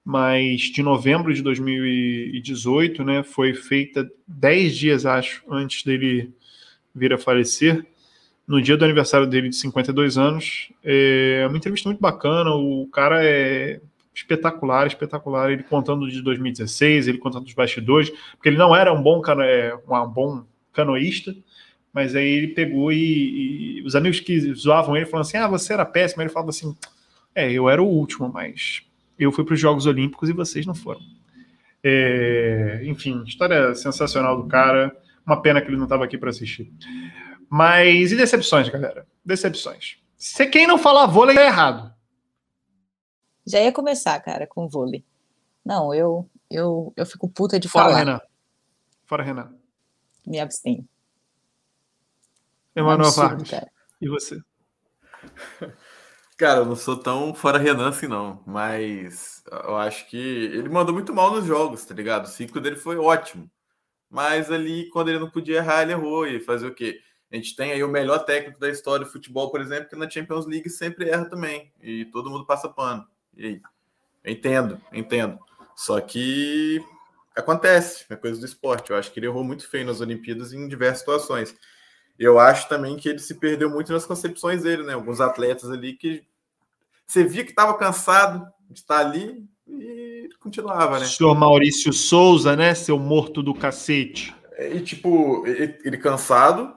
Mas de novembro de 2018, né, foi feita dez dias, acho, antes dele vir a falecer, no dia do aniversário dele de 52 anos. É uma entrevista muito bacana, o cara é espetacular, espetacular. Ele contando de 2016, ele contando dos bastidores, porque ele não era um bom, cano, é, um bom canoísta, mas aí ele pegou e, e, os amigos que zoavam ele falando assim: ah, você era péssimo. Ele falava assim: é, eu era o último, mas eu fui para os Jogos Olímpicos e vocês não foram. É, enfim, história sensacional do cara. Uma pena que ele não estava aqui para assistir. Mas e decepções, galera? Decepções. Se quem não falar vôlei é errado. Já ia começar, cara, com vôlei. Não, eu eu, eu fico puta de Fora falar. Renan. Fora Renan. Me abstenho. Emanuel Vargas. E você? Cara, eu não sou tão fora Renan assim, não. Mas eu acho que ele mandou muito mal nos jogos, tá ligado? O ciclo dele foi ótimo. Mas ali, quando ele não podia errar, ele errou. E fazer o quê? A gente tem aí o melhor técnico da história do futebol, por exemplo, que na Champions League sempre erra também. E todo mundo passa pano. E entendo, entendo. Só que acontece, é coisa do esporte. Eu acho que ele errou muito feio nas Olimpíadas em diversas situações. eu acho também que ele se perdeu muito nas concepções dele, né? Alguns atletas ali que você via que estava cansado de estar ali e continuava, né? Senhor Maurício Souza, né? Seu morto do cacete. E tipo, ele, ele cansado,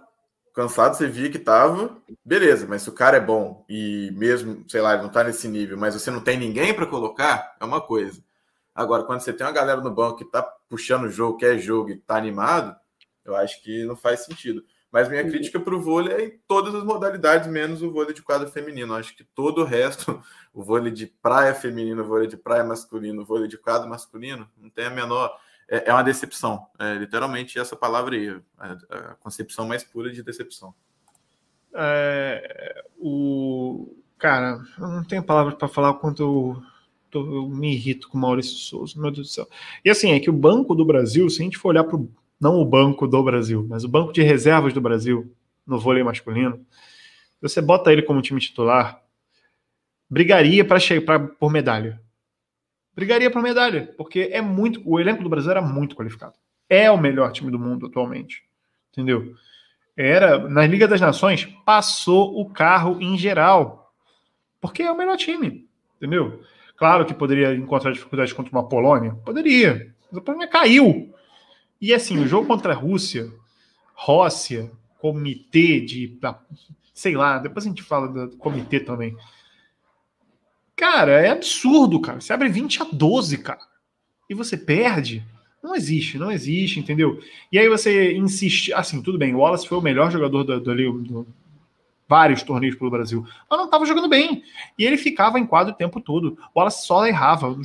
cansado, você via que tava, beleza, mas se o cara é bom e mesmo, sei lá, ele não tá nesse nível, mas você não tem ninguém para colocar, é uma coisa. Agora, quando você tem uma galera no banco que tá puxando o jogo, quer jogo e tá animado, eu acho que não faz sentido. Mas minha crítica para o vôlei é em todas as modalidades, menos o vôlei de quadra feminino. Acho que todo o resto, o vôlei de praia feminino, o vôlei de praia masculino, o vôlei de quadra masculino, não tem a menor. É, é uma decepção. É literalmente essa palavra aí, a, a concepção mais pura de decepção. É, o cara, eu não tenho palavras para falar quanto eu, tô, eu, me irrito com o Maurício Souza, meu Deus do céu. E assim, é que o Banco do Brasil, se a gente for olhar para não o banco do Brasil, mas o banco de reservas do Brasil no vôlei masculino, você bota ele como time titular, brigaria para por medalha. Brigaria por medalha, porque é muito, o elenco do Brasil era muito qualificado. É o melhor time do mundo atualmente. Entendeu? Era na Liga das Nações, passou o carro em geral. Porque é o melhor time, entendeu? Claro que poderia encontrar dificuldades contra uma Polônia, poderia. Mas a Polônia caiu. E assim, o jogo contra a Rússia, Róssia, comitê de. Sei lá, depois a gente fala do comitê também. Cara, é absurdo, cara. Você abre 20 a 12, cara. E você perde. Não existe, não existe, entendeu? E aí você insiste. Assim, tudo bem, o Wallace foi o melhor jogador do, do, do, vários torneios pelo Brasil, mas não estava jogando bem. E ele ficava em quadro o tempo todo. O Wallace só errava.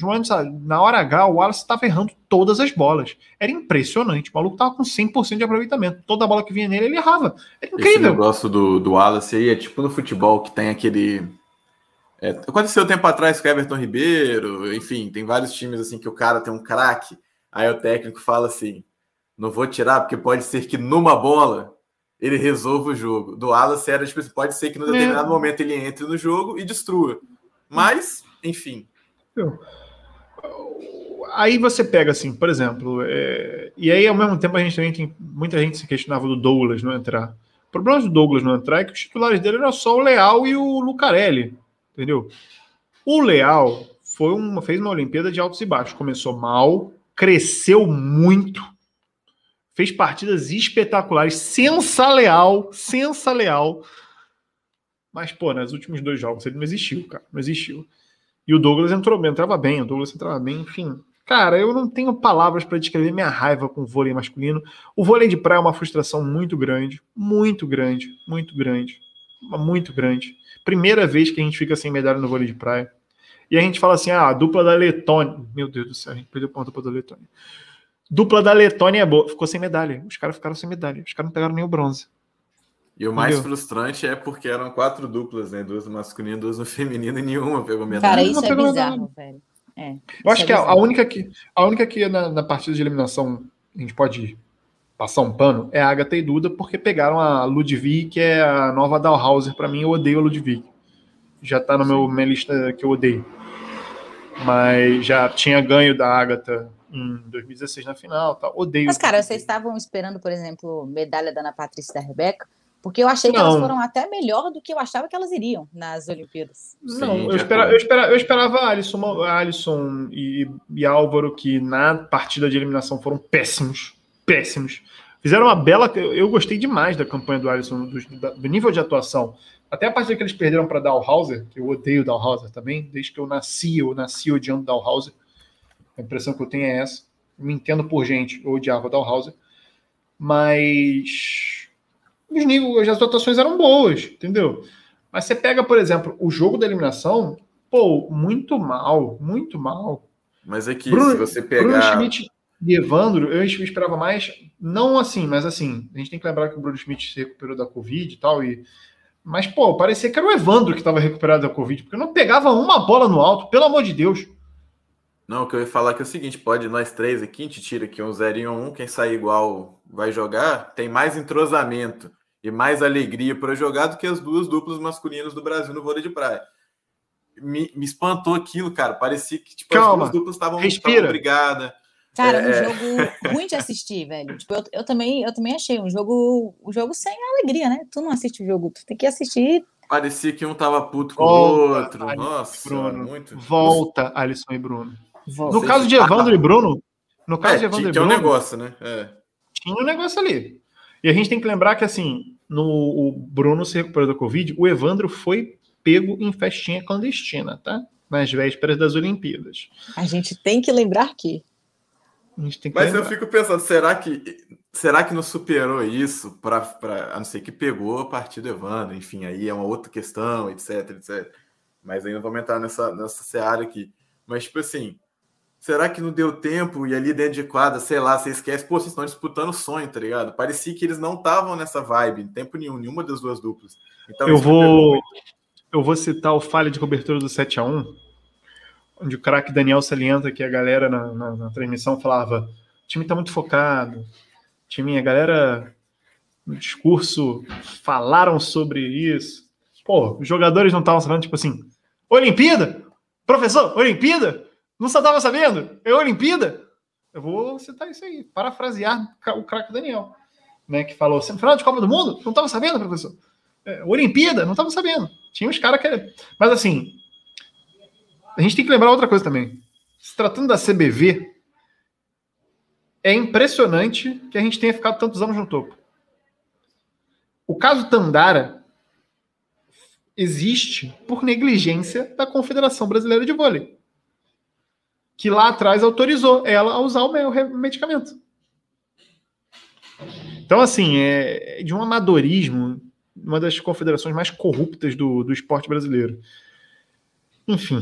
Na hora H, o Wallace estava errando todas as bolas. Era impressionante. O maluco estava com 100% de aproveitamento. Toda bola que vinha nele, ele errava. Era incrível. Esse negócio do, do Wallace aí é tipo no futebol que tem aquele. É, aconteceu tempo atrás com o Everton Ribeiro, enfim, tem vários times assim que o cara tem um craque, aí o técnico fala assim: não vou tirar, porque pode ser que numa bola ele resolva o jogo. Do Wallace era tipo, pode ser que no determinado é. momento ele entre no jogo e destrua. Mas, enfim. Aí você pega assim, por exemplo, é... e aí ao mesmo tempo a gente também tem muita gente se questionava do Douglas não entrar. O problema do Douglas não entrar é que os titulares dele eram só o Leal e o Lucarelli, entendeu? O Leal foi uma, fez uma Olimpíada de altos e baixos. Começou mal, cresceu muito, fez partidas espetaculares, sensa leal, sensa leal. Mas, pô, nos últimos dois jogos ele não existiu, cara. Não existiu. E o Douglas entrou bem, entrava bem, o Douglas entrava bem, enfim. Cara, eu não tenho palavras para descrever minha raiva com o vôlei masculino. O vôlei de praia é uma frustração muito grande, muito grande, muito grande, muito grande. Primeira vez que a gente fica sem medalha no vôlei de praia. E a gente fala assim: ah, a dupla da Letônia. Meu Deus do céu, a gente perdeu ponto dupla da Letônia. Dupla da Letônia é boa. Ficou sem medalha. Os caras ficaram sem medalha. Os caras não pegaram nem o bronze. E o mais Entendeu? frustrante é porque eram quatro duplas, né? Duas no masculino, duas no feminino e nenhuma pegou medalha. Cara, isso é bizarro, velho. É, Eu acho é que a, a, única que a única que na, na, partida de eliminação a gente pode passar um pano é a Agatha e Duda, porque pegaram a Ludwig, que é a nova Dalhauser. Para mim, eu odeio a Ludwig. Já tá no meu minha lista que eu odeio. Mas já tinha ganho da Agatha em 2016 na final, tá? Odeio. Mas, cara, vocês estavam esperando, por exemplo, medalha da Ana Patrícia e da Rebeca? Porque eu achei que não. elas foram até melhor do que eu achava que elas iriam nas Olimpíadas. Não, Sim, eu, espera, eu, espera, eu esperava a Alisson, a Alisson e, e Álvaro, que na partida de eliminação foram péssimos. Péssimos. Fizeram uma bela. Eu gostei demais da campanha do Alisson, do, do nível de atuação. Até a partida que eles perderam para Dalhauser, que eu odeio Dalhauser também, desde que eu nasci, eu nasci odiando Dalhauser. A impressão que eu tenho é essa. Me entendo por gente, eu odiava Dalhauser. Mas os níveis, as atuações eram boas, entendeu? Mas você pega, por exemplo, o jogo da eliminação, pô, muito mal, muito mal. Mas é que Bruno, se você pegar. Bruno Schmidt e Evandro, eu esperava mais, não assim, mas assim, a gente tem que lembrar que o Bruno Schmidt se recuperou da Covid e tal, e. Mas, pô, parecia que era o Evandro que estava recuperado da Covid, porque não pegava uma bola no alto, pelo amor de Deus. Não, o que eu ia falar que é o seguinte: pode nós três aqui, a gente tira aqui um 0 e um, quem sair igual vai jogar, tem mais entrosamento e mais alegria para jogar do que as duas duplas masculinas do Brasil no vôlei de praia. Me, me espantou aquilo, cara. Parecia que tipo, Calma, as duas duplas estavam brigadas. Cara, é um é. jogo ruim de assistir, velho. Tipo, eu, eu, também, eu também achei um jogo, um jogo sem alegria, né? Tu não assiste o jogo, tu tem que assistir. Parecia que um tava puto com o outro. Alisson Nossa, Bruno. muito. Volta, Alisson e Bruno. Volta. No caso de Evandro e Bruno, no caso é, de Evandro e Bruno. Tinha um negócio, né? É. Tinha um negócio ali. E a gente tem que lembrar que, assim, no o Bruno se recuperou da Covid, o Evandro foi pego em festinha clandestina, tá? Nas vésperas das Olimpíadas. A gente tem que lembrar que. Mas lembrar. eu fico pensando, será que será que não superou isso para a não ser que pegou a partir do Evandro? Enfim, aí é uma outra questão, etc, etc. Mas aí não vou entrar nessa, nessa seara aqui. Mas, tipo assim, será que não deu tempo e ali dentro de quadra, sei lá, você esquece, pô, vocês estão disputando o sonho, tá ligado? Parecia que eles não estavam nessa vibe, em tempo nenhum, nenhuma das duas duplas. Então, eu vou eu vou citar o falha de cobertura do 7 a 1 onde o craque Daniel salienta que a galera na, na, na transmissão falava: o time está muito focado, o time, a galera no discurso falaram sobre isso. Pô, os jogadores não estavam sabendo, tipo assim, Olimpíada? Professor, Olimpíada? Não só estava sabendo? É Olimpíada? Eu vou citar isso aí, parafrasear o craque Daniel, né, que falou, final de Copa do Mundo? Não estava sabendo, professor? É, Olimpíada? Não estava sabendo. Tinha uns caras que... Mas assim, a gente tem que lembrar outra coisa também. Se tratando da CBV, é impressionante que a gente tenha ficado tantos anos no topo. O caso Tandara existe por negligência da Confederação Brasileira de Vôlei, que lá atrás autorizou ela a usar o medicamento. Então, assim, é de um amadorismo, uma das confederações mais corruptas do, do esporte brasileiro. Enfim.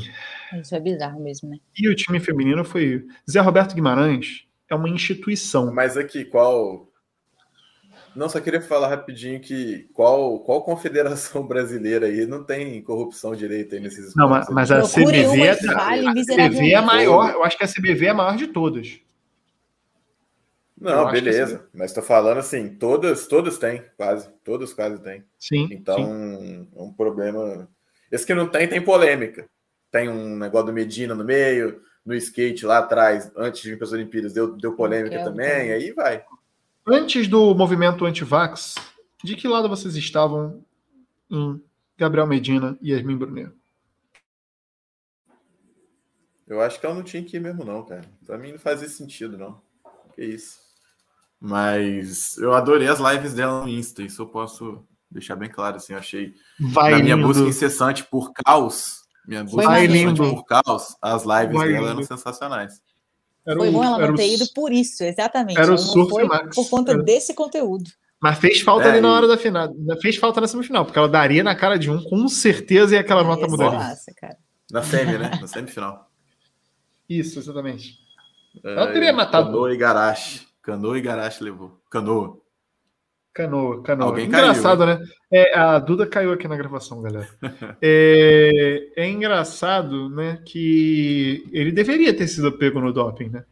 Isso é bizarro mesmo, né? E o time feminino foi. Zé Roberto Guimarães é uma instituição. Mas aqui, qual. Não, só queria falar rapidinho que qual, qual confederação brasileira aí não tem corrupção direita aí nesses Não, mas, mas a CBV, é, a CBV é a maior, eu acho que a CBV é a maior de todas. Não, beleza. Mas tô falando assim, todas, todas têm, quase. Todas quase têm. Sim. Então, sim. é um problema. Esse que não tem, tem polêmica tem um negócio do Medina no meio, no skate lá atrás, antes de vir para as Olimpíadas, deu, deu polêmica também, aí vai. Antes do movimento anti-vax, de que lado vocês estavam em Gabriel Medina e Yasmin Brunet? Eu acho que ela não tinha que ir mesmo, não, cara. Pra mim não fazia sentido, não. Que isso. Mas eu adorei as lives dela no Insta, isso eu posso deixar bem claro, assim, eu achei. Vai na minha busca incessante por caos, minha busca Foi lindo. por caos, as lives Vai dela lindo. eram sensacionais. Era foi bom ela não ter ido por isso, exatamente. Era o surf Max. Por conta era... desse conteúdo. Mas fez falta é, ali na hora da final. Fez falta na semifinal, porque ela daria na cara de um, com certeza, e aquela nota mudaria. Nossa, cara. Na semi, né? Na semifinal. Isso, exatamente. Ela teria matado. Canoa e Garache. Canoa e Garache levou. Canoa. Canoa, canoa. Alguém engraçado, caiu, né? É, a Duda caiu aqui na gravação, galera. é, é, engraçado, né, que ele deveria ter sido pego no doping, né?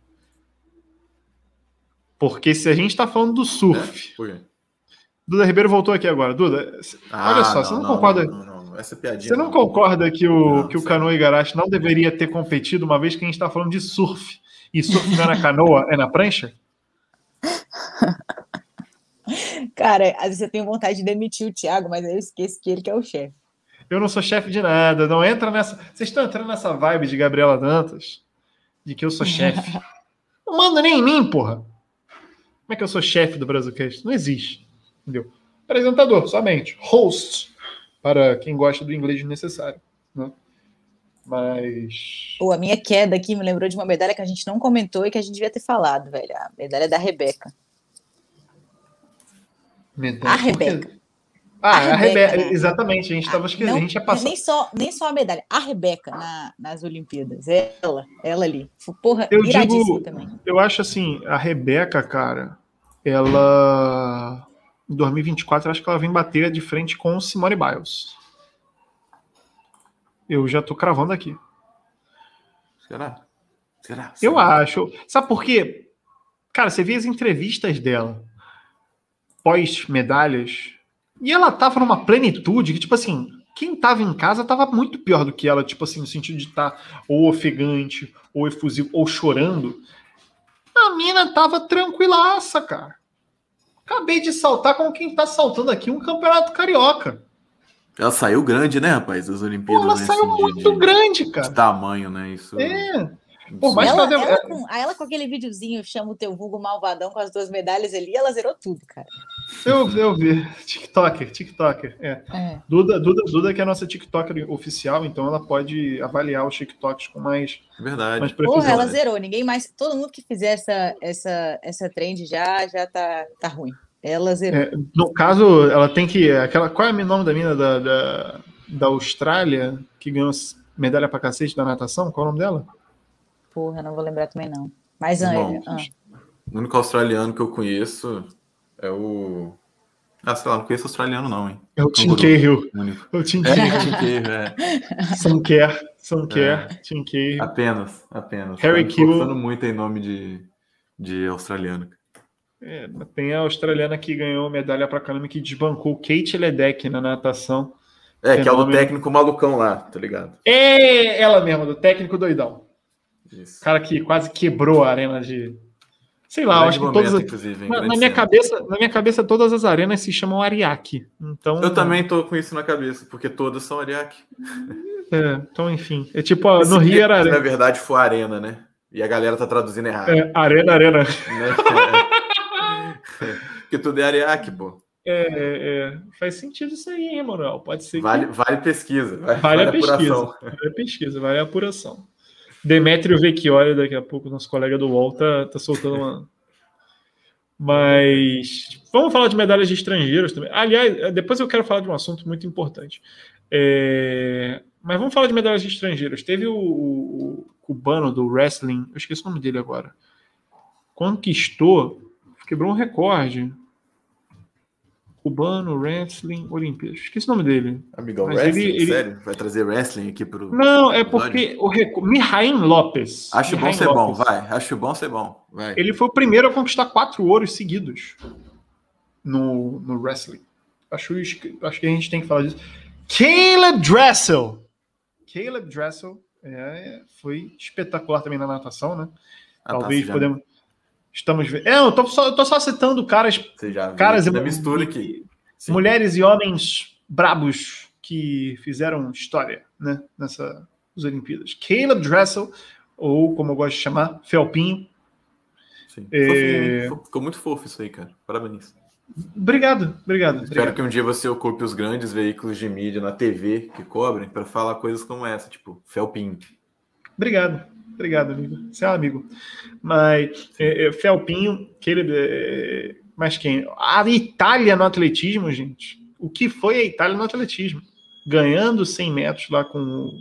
Porque se a gente tá falando do surf. É? Duda Ribeiro voltou aqui agora. Duda, ah, olha só, não, você não, não concorda. Não, não, Essa piadinha. Você não, concorda que o, que o Canoa Igarashi não deveria ter competido, uma vez que a gente está falando de surf? E surf não é na canoa, é na prancha? Cara, às vezes eu tenho vontade de demitir o Thiago, mas eu esqueço que ele que é o chefe. Eu não sou chefe de nada, não entra nessa. Vocês estão entrando nessa vibe de Gabriela Dantas, de que eu sou chefe. não manda nem em mim, porra. Como é que eu sou chefe do Brasilcast? Não existe. Entendeu? Apresentador, somente. Host, para quem gosta do inglês necessário. Né? Mas. Pô, a minha queda aqui me lembrou de uma medalha que a gente não comentou e que a gente devia ter falado, velho. A medalha da Rebeca. Medalha. A Rebeca. Ah, a Rebeca, a Rebeca né? exatamente, a gente estava esquecendo, a gente ia passar. Nem só, nem só a medalha, a Rebeca na, nas Olimpíadas, ela, ela ali. Porra, eu digo, também. Eu acho assim, a Rebeca, cara, ela em 2024 acho que ela vem bater de frente com Simone Biles. Eu já tô cravando aqui. Será? Será? Eu acho. Sabe por quê? Cara, você vê as entrevistas dela pós-medalhas, e ela tava numa plenitude que, tipo assim, quem tava em casa tava muito pior do que ela, tipo assim, no sentido de estar tá ou ofegante, ou efusivo, ou chorando. A mina tava tranquilaça, cara. Acabei de saltar como quem tá saltando aqui um campeonato carioca. Ela saiu grande, né, rapaz? As Olimpíadas. Pô, ela né, saiu assim, muito de- grande, cara. De tamanho, né? Isso. É. Pô, mas ela, cadê- ela com, aí ela com aquele videozinho, chama o teu vulgo malvadão com as duas medalhas ali, ela zerou tudo, cara. Eu, eu vi. TikToker, TikToker. É. É. Duda, Duda, Duda, que é a nossa TikToker oficial, então ela pode avaliar os TikToks com mais, Verdade. mais Porra, ela zerou. Ninguém mais. Todo mundo que fizer essa, essa, essa trend já, já tá, tá ruim. Ela zerou. É, no caso, ela tem que. Aquela, qual é o nome da mina da, da, da Austrália que ganhou medalha pra cacete da natação? Qual é o nome dela? Porra, não vou lembrar também, não. Mas Bom, ah, O único australiano que eu conheço é o. Ah, sei lá, não conheço australiano, não, hein? É o Tim Canguru. Cahill. O único. O Tim É, Cahill. Tim Cahill, é. Sam Kerr. Sam Kerr. Tim Cahill. Apenas, apenas. Harry Kill. esforçando muito em nome de, de australiano. É, tem a australiana que ganhou medalha pra caramba que desbancou Kate Ledeck na natação. É, que é o do técnico malucão lá, tá ligado? É ela mesma, do técnico doidão. Isso. cara que quase quebrou a arena de. Sei lá, acho que momento, todas. Na, na minha cabeça, na minha cabeça, todas as arenas se chamam Ariake. Então, Eu também tô com isso na cabeça, porque todas são Ariake. é, então, enfim. É tipo, ó, no Rio era Se na arena. verdade for arena, né? E a galera tá traduzindo errado. É, arena, arena. Porque tudo é Ariake, pô. É, é, faz sentido isso aí, hein, Manuel? Pode ser Vale, que vale pesquisa. Vale, vale a apuração. pesquisa. Vale a pesquisa, vale a apuração. Demétrio Vecchioli, daqui a pouco, nosso colega do UOL, tá, tá soltando uma. Mas vamos falar de medalhas de estrangeiros também. Aliás, depois eu quero falar de um assunto muito importante. É, Mas vamos falar de medalhas de estrangeiros. Teve o- o cubano do wrestling, eu esqueci o nome dele agora. Conquistou, quebrou um recorde. Cubano, wrestling, Olimpíadas. Esqueci o nome dele. Amigão, Mas wrestling, ele- ele- sério? Vai trazer wrestling aqui pro. Não, é porque o reco... Mihaim Lopes. Acho bom Mihaim ser bom, Lopes. vai. Acho bom ser bom. Vai. Ele foi o primeiro a conquistar quatro ouros seguidos no, no wrestling. Acho, acho que a gente tem que falar disso. Caleb Dressel. Caleb Dressel é, foi espetacular também na natação, né? Ah, tá, Talvez já- podemos. Estamos vendo. É, eu tô só, eu tô só citando caras, Você já viu caras e mistura aqui. Sim. mulheres e homens brabos que fizeram história né, nessas Olimpíadas. Caleb Dressel, ou como eu gosto de chamar, Felpinho. Sim. É. Fofinho? Ficou muito fofo isso aí, cara. Parabéns. Obrigado, obrigado. Espero obrigado. que um dia você ocupe os grandes veículos de mídia na TV que cobrem para falar coisas como essa, tipo Felpinho. Obrigado, obrigado, amigo. Você é um amigo. Mas é, é, Felpinho, Caleb, é, mas quem? A Itália no atletismo, gente. O que foi a Itália no atletismo? Ganhando 100 metros lá com o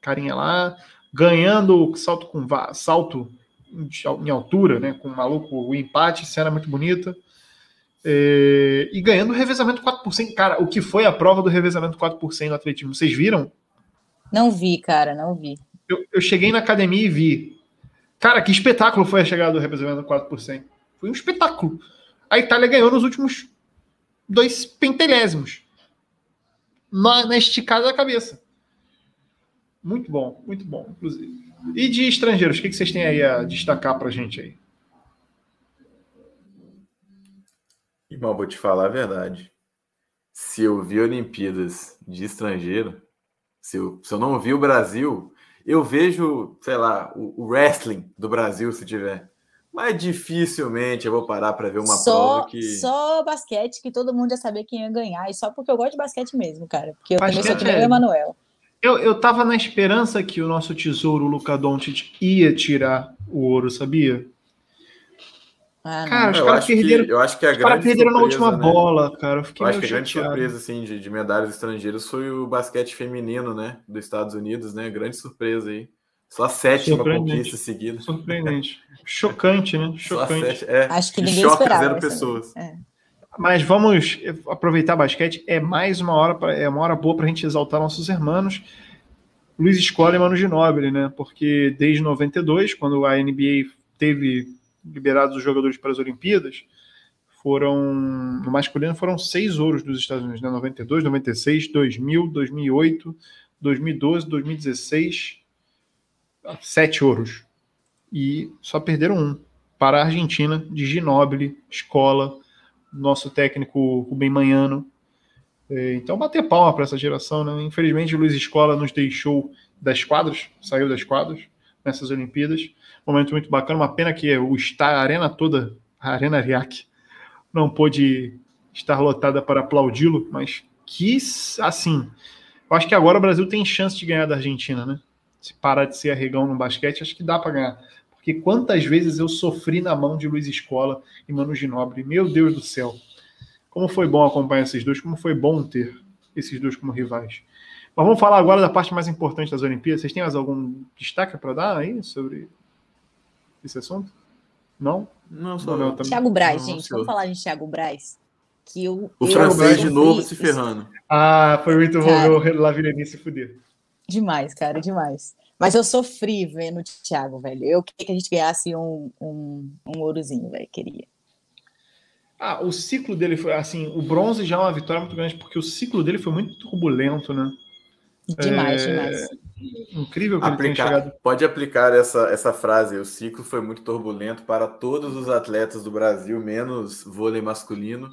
carinha lá, ganhando salto com salto em em altura, né? Com o maluco, o empate, cena muito bonita. É, e ganhando o revezamento 4%. Cara, o que foi a prova do revezamento 4% no atletismo? Vocês viram? não vi, cara, não vi. Eu, eu cheguei na academia e vi. Cara, que espetáculo foi a chegada do revezamento 4%. Foi um espetáculo. A Itália ganhou nos últimos dois pentelésimos. Na, na esticada da cabeça. Muito bom, muito bom, inclusive. E de estrangeiros, o que, que vocês têm aí a destacar pra gente aí? Irmão, vou te falar a verdade. Se eu vi Olimpíadas de estrangeiro, se eu, se eu não vi o Brasil, eu vejo, sei lá, o, o wrestling do Brasil, se tiver. Mas dificilmente eu vou parar para ver uma só, prova que. só basquete que todo mundo já sabia quem ia ganhar. E só porque eu gosto de basquete mesmo, cara. Porque eu também sou Basquete que nem é- o Emanuel. Eu, eu tava na esperança que o nosso tesouro, o Luka Doncic, ia tirar o ouro, sabia? Ah. Cara, os eu, caras acho que, perderam- eu acho que a Os caras grande perderam na surpresa, última né? bola, cara. Eu fiquei Eu acho que a grande surpresa assim, de, de medalhas estrangeiras foi o basquete feminino, né? Dos Estados Unidos, né? Grande surpresa aí. Só a sétima conquista seguida. Surpreendente. Chocante, né? Chocante. sete- é, Acho que ninguém choca esperava zero pessoas. É. Mas vamos aproveitar basquete. É mais uma hora, pra, é uma hora boa para a gente exaltar nossos irmãos. Luiz Escola e Mano Ginóbili, né? Porque desde 92, quando a NBA teve liberados os jogadores para as Olimpíadas, foram no masculino foram seis ouros dos Estados Unidos, né? 92, 96, 2000, 2008, 2012, 2016, sete ouros e só perderam um. para a Argentina, de Ginóbili, escola, nosso técnico Rubem Manhano. É, então, bater palma para essa geração, né? Infelizmente, o Luiz Escola nos deixou das quadras, saiu das quadras nessas Olimpíadas. Momento muito bacana, uma pena que o está a arena toda, a Arena Riac, não pôde estar lotada para aplaudi-lo, mas que assim, eu acho que agora o Brasil tem chance de ganhar da Argentina, né? Se parar de ser arregão no basquete, acho que dá para ganhar. Porque quantas vezes eu sofri na mão de Luiz Escola e Mano Ginobre, meu Deus do céu. Como foi bom acompanhar esses dois, como foi bom ter esses dois como rivais. Mas vamos falar agora da parte mais importante das Olimpíadas. Vocês têm mais algum destaque para dar aí sobre esse assunto? Não? Não, só não. Thiago Braz, não, gente. Vamos falar de Thiago Braz. Que eu, o francês de novo se ferrando. Ah, foi muito cara, bom ver o Lavileni se fuder. Demais, cara, demais. Mas eu sofri vendo o Thiago, velho. Eu queria que a gente ganhasse um, um, um ourozinho, velho. Queria. Ah, o ciclo dele foi assim, o bronze já é uma vitória muito grande, porque o ciclo dele foi muito turbulento, né? Demais, é... demais. Incrível que aplicar, chegado. Pode aplicar essa, essa frase. O ciclo foi muito turbulento para todos os atletas do Brasil, menos vôlei masculino.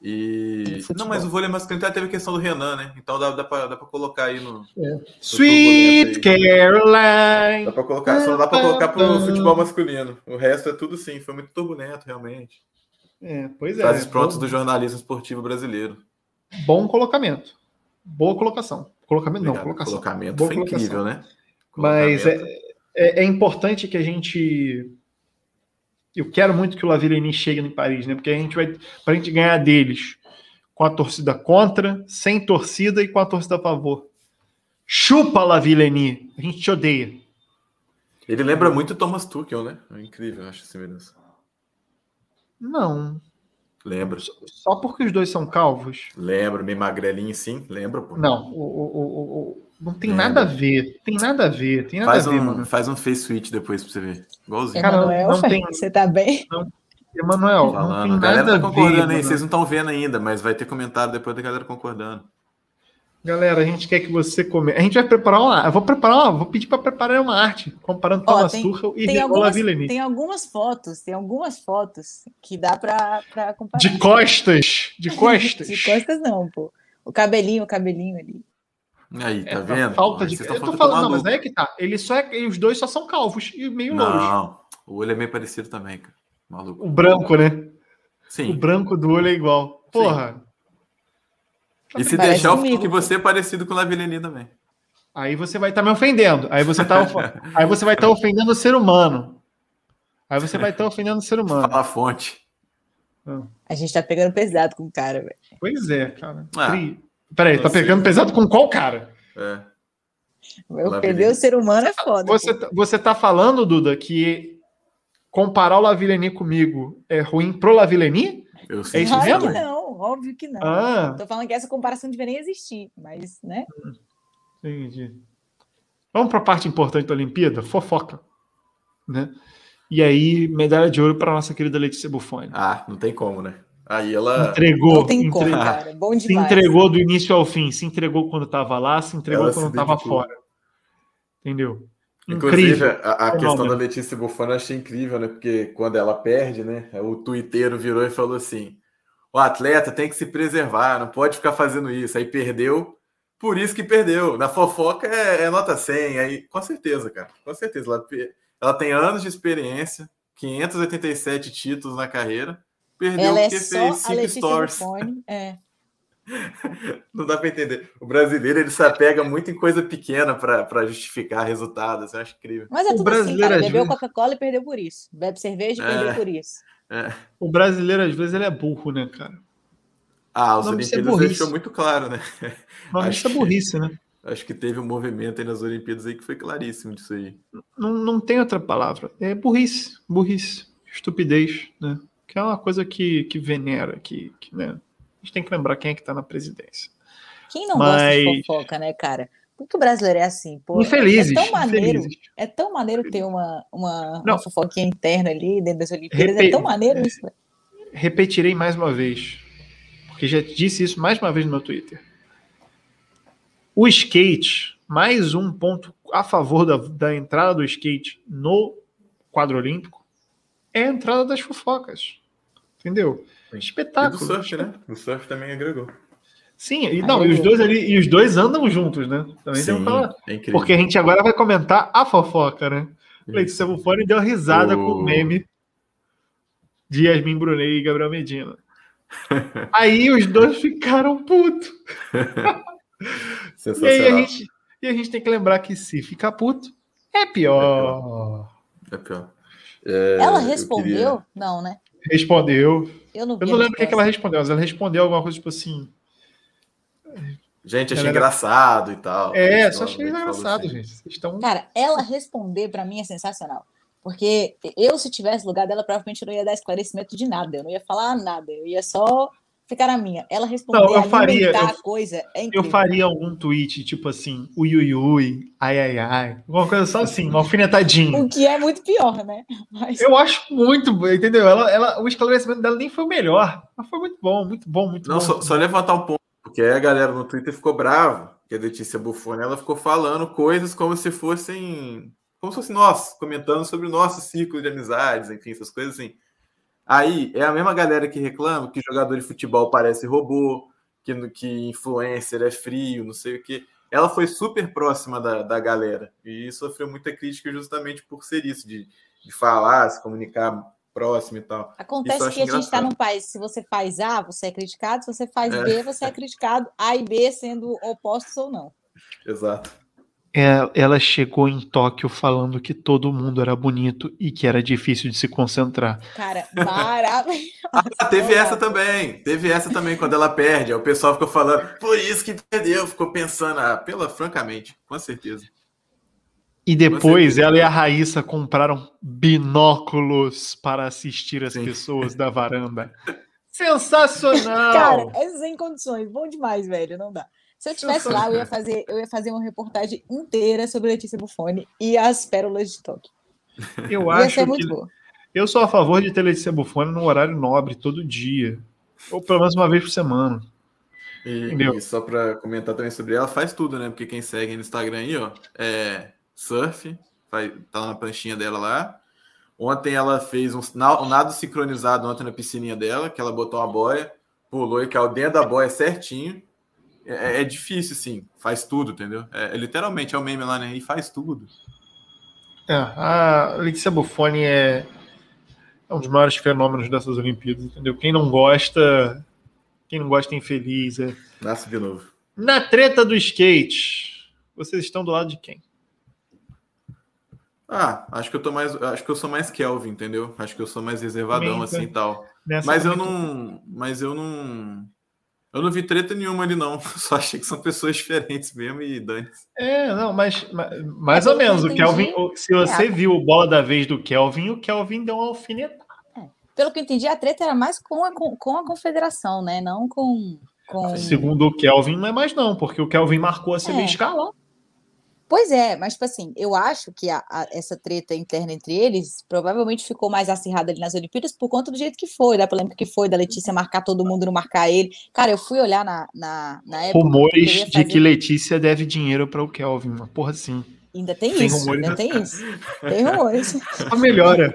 E. Não, mas o vôlei masculino até teve a questão do Renan, né? Então dá, dá para colocar aí no. É. no Sweet Caroline! Dá para colocar, só dá para colocar pro futebol masculino. O resto é tudo sim, foi muito turbulento, realmente. É, pois é. Frases prontos do jornalismo esportivo brasileiro. Bom colocamento. Boa colocação. Colocamento Obrigado. não, colocação. Colocamento Boa foi colocação. incrível, né? Mas é, é, é, importante que a gente. Eu quero muito que o Lavileni chegue em Paris, né? Porque a gente vai. Para a gente ganhar deles com a torcida contra, sem torcida e com a torcida a favor. Chupa, Lavileni! A gente te odeia. Ele lembra muito Thomas Tuchel, né? É incrível, acho essa semelhança. Não. Lembro. Só porque os dois são calvos? Lembro, meio magrelinho, sim, lembro. Pô. Não, o, o, o, não tem lembro. nada a ver. Tem nada a ver. Tem nada faz a ver, um, mano. Faz um face switch depois pra você ver. Igualzinho. Emanuel, não tem... você tá bem? Não, Emanuel, não tem nada a tá concordando aí, vocês não estão vendo ainda, mas vai ter comentário depois da galera concordando. Galera, a gente quer que você comente. A gente vai preparar uma. Eu vou preparar uma. Vou pedir para preparar uma arte comparando oh, Thomas Tuchel e tem algumas, Tem algumas fotos, tem algumas fotos que dá para comparar. De costas, de costas. de costas não, pô. O cabelinho, o cabelinho ali. Aí, tá é, vendo? Falta de. Eu tô falando, não, mas é que tá. Ele só é, os dois só são calvos e meio não, louros. Não, o olho é meio parecido também, cara. Maluco. O branco, né? Sim. O branco do olho é igual. Porra. Sim. E se Parece deixar, comigo. que você é parecido com o Lavileni também. Aí você vai estar tá me ofendendo. Aí você, tá, aí você vai estar tá ofendendo o ser humano. Aí você vai estar tá ofendendo o ser humano. Fala a fonte. A gente tá pegando pesado com o cara, velho. Pois é, cara. Ah, Peraí, tá pegando pesado com qual cara? É. Eu perder o ser humano é foda. Você, tá, você tá falando, Duda, que comparar o Lavileni comigo é ruim pro Lavileni? Eu sei. É isso mesmo? Não óbvio que não. Ah. Tô falando que essa comparação deveria nem existir, mas, né? Entendi. Vamos para a parte importante da Olimpíada, fofoca, né? E aí, medalha de ouro para nossa querida Letícia Buffoni. Ah, não tem como, né? Aí ela entregou, não tem como, cara. Bom demais. se entregou do início ao fim, se entregou quando estava lá, se entregou ela quando estava fora. Entendeu? Inclusive, incrível. a, a questão da Letícia Buffoni eu achei incrível, né? Porque quando ela perde, né? O tuiteiro virou e falou assim: o atleta tem que se preservar, não pode ficar fazendo isso. Aí perdeu, por isso que perdeu. Na fofoca é, é nota 100, aí com certeza, cara, com certeza. Ela, ela tem anos de experiência, 587 títulos na carreira, perdeu ela é porque é fez cinco stories. É. Não dá para entender. O brasileiro ele se apega muito em coisa pequena para justificar resultados. Eu acho incrível. Mas é tudo o brasileiro assim, cara. Bebeu Coca-Cola e perdeu por isso. Bebe cerveja e é. perdeu por isso. É. O brasileiro, às vezes, ele é burro, né, cara? Ah, os Olimpíadas deixou muito claro, né? Mas isso é burrice, né? Acho que teve um movimento aí nas Olimpíadas aí que foi claríssimo disso aí. Não, não tem outra palavra. É burrice, burrice, estupidez, né? Que é uma coisa que, que venera, que, que né? A gente tem que lembrar quem é que tá na presidência. Quem não Mas... gosta de fofoca, né, cara? Porque o brasileiro é assim, pô. Infelizes. É tão maneiro, infelizes. é tão maneiro ter uma, uma, uma fofoquinha interna ali dentro das Olimpíadas. Repe... É tão maneiro isso, velho. Repetirei mais uma vez, porque já disse isso mais uma vez no meu Twitter. O skate, mais um ponto a favor da, da entrada do skate no quadro olímpico, é a entrada das fofocas. Entendeu? Espetáculo. E do surf, né? O surf também agregou. Sim, e, não, e os dois ali, e os dois andam juntos, né? Também Sim, falar. é incrível. Porque a gente agora vai comentar a fofoca, né? Letícia Bufone deu risada O- com o meme de Yasmin Brunet e Gabriel Medina. Aí os dois ficaram putos. E aí a Sensacional. gente, e a gente tem que lembrar que se ficar puto, é pior. É pior. É, Ela eu respondeu? queria- Não, né? Respondeu. Eu não vi. Eu não lembro o que, que ela respondeu, mas ela respondeu alguma coisa tipo assim. Gente, achei Galera- engraçado e tal. É, Ela só achei engraçado, assim. gente. Vocês estão. Cara, ela responder pra mim é sensacional. Porque eu, se tivesse no lugar dela, provavelmente eu não ia dar esclarecimento de nada. Eu não ia falar nada. Eu ia só ficar na minha. Ela responder, Não, eu faria, eu- a coisa é Eu faria algum tweet, tipo assim, ui, ui, ui, ai, ai, ai. Alguma coisa só assim, uma alfinetadinha. O que é muito pior, né? Mas Eu acho muito bom, entendeu? Ela, ela, o esclarecimento dela nem foi o melhor, mas foi muito bom, muito bom, muito Não, bom. só, só levantar um ponto, porque aí a galera no Twitter ficou brava, que a Letícia Buffoni, ela ficou falando coisas como se fossem, como se fosse nós, comentando sobre o nosso círculo de amizades, enfim, essas coisas assim. Aí é a mesma galera que reclama que jogador de futebol parece robô, que, que influencer é frio, não sei o quê. Ela foi super próxima da, da galera e sofreu muita crítica justamente por ser isso, de, de falar, se comunicar próximo e tal. Acontece que a gente está num país, se você faz A, você é criticado, se você faz É. B, você é criticado, A e B sendo opostos ou não. Exato. É, ela chegou em Tóquio falando que todo mundo era bonito e que era difícil de se concentrar. Cara, maravilhoso. Ah, teve essa também. Teve essa também quando ela perde. Aí o pessoal ficou falando, por isso que perdeu. Ficou pensando, ah, pela, francamente, com certeza. E depois certeza. ela e a Raíssa compraram binóculos para assistir as Sim. pessoas da varanda. Sensacional! Cara, é sem condições. Bom demais, velho. Não dá. Se eu tivesse lá, eu ia fazer, eu ia fazer uma reportagem inteira sobre Letícia Buffoni e as pérolas de Tóquio. eu Ia acho ser que muito boa. eu sou a favor de ter Letícia Bufone no horário nobre todo dia, ou pelo menos uma vez por semana. E, Entendeu? e só para comentar também sobre ela, faz tudo, né? Porque quem segue no Instagram aí, ó, é surf, faz, tá lá na pranchinha dela lá. Ontem ela fez um, um nado sincronizado ontem na piscininha dela, que ela botou uma boia, pulou e caiu dentro da boia certinho. É, é difícil, assim, faz tudo, entendeu? É, é literalmente é o meme lá, né? E faz tudo. É, a Letícia Buffoni é, é um dos maiores fenômenos dessas Olimpíadas, entendeu? Quem não gosta, quem não gosta é infeliz. É. Nasce de novo. Na treta do skate, vocês estão do lado de quem? Ah, acho que eu tô mais. Acho que eu sou mais Kelvin, entendeu? Acho que eu sou mais reservadão Também, assim e tá. tal. Nessa Mas eu não. Mas eu não. Eu não vi treta nenhuma ali, não. Só achei que são pessoas diferentes mesmo e dane É, não, mas, mas- mais É, ou menos. O Kelvin, se você é. viu o bola da vez do Kelvin, o Kelvin deu uma alfinetada. Pelo que eu entendi, a treta era mais com a, com, com a confederação, né? Não com. com... Segundo o Kelvin, não é mais não, porque o Kelvin marcou a CB É. Pois é, mas tipo assim, eu acho que a- a- essa treta interna entre eles provavelmente ficou mais acirrada ali nas Olimpíadas por conta do jeito que foi, da polêmica que foi, da Letícia marcar todo mundo, não marcar ele. Cara, eu fui olhar na, na, na época. Rumores ia de que Letícia deve dinheiro para o Kelvin, uma porra assim. Ainda tem, Tem isso, ainda assim. tem isso. Tem rumores. A melhora.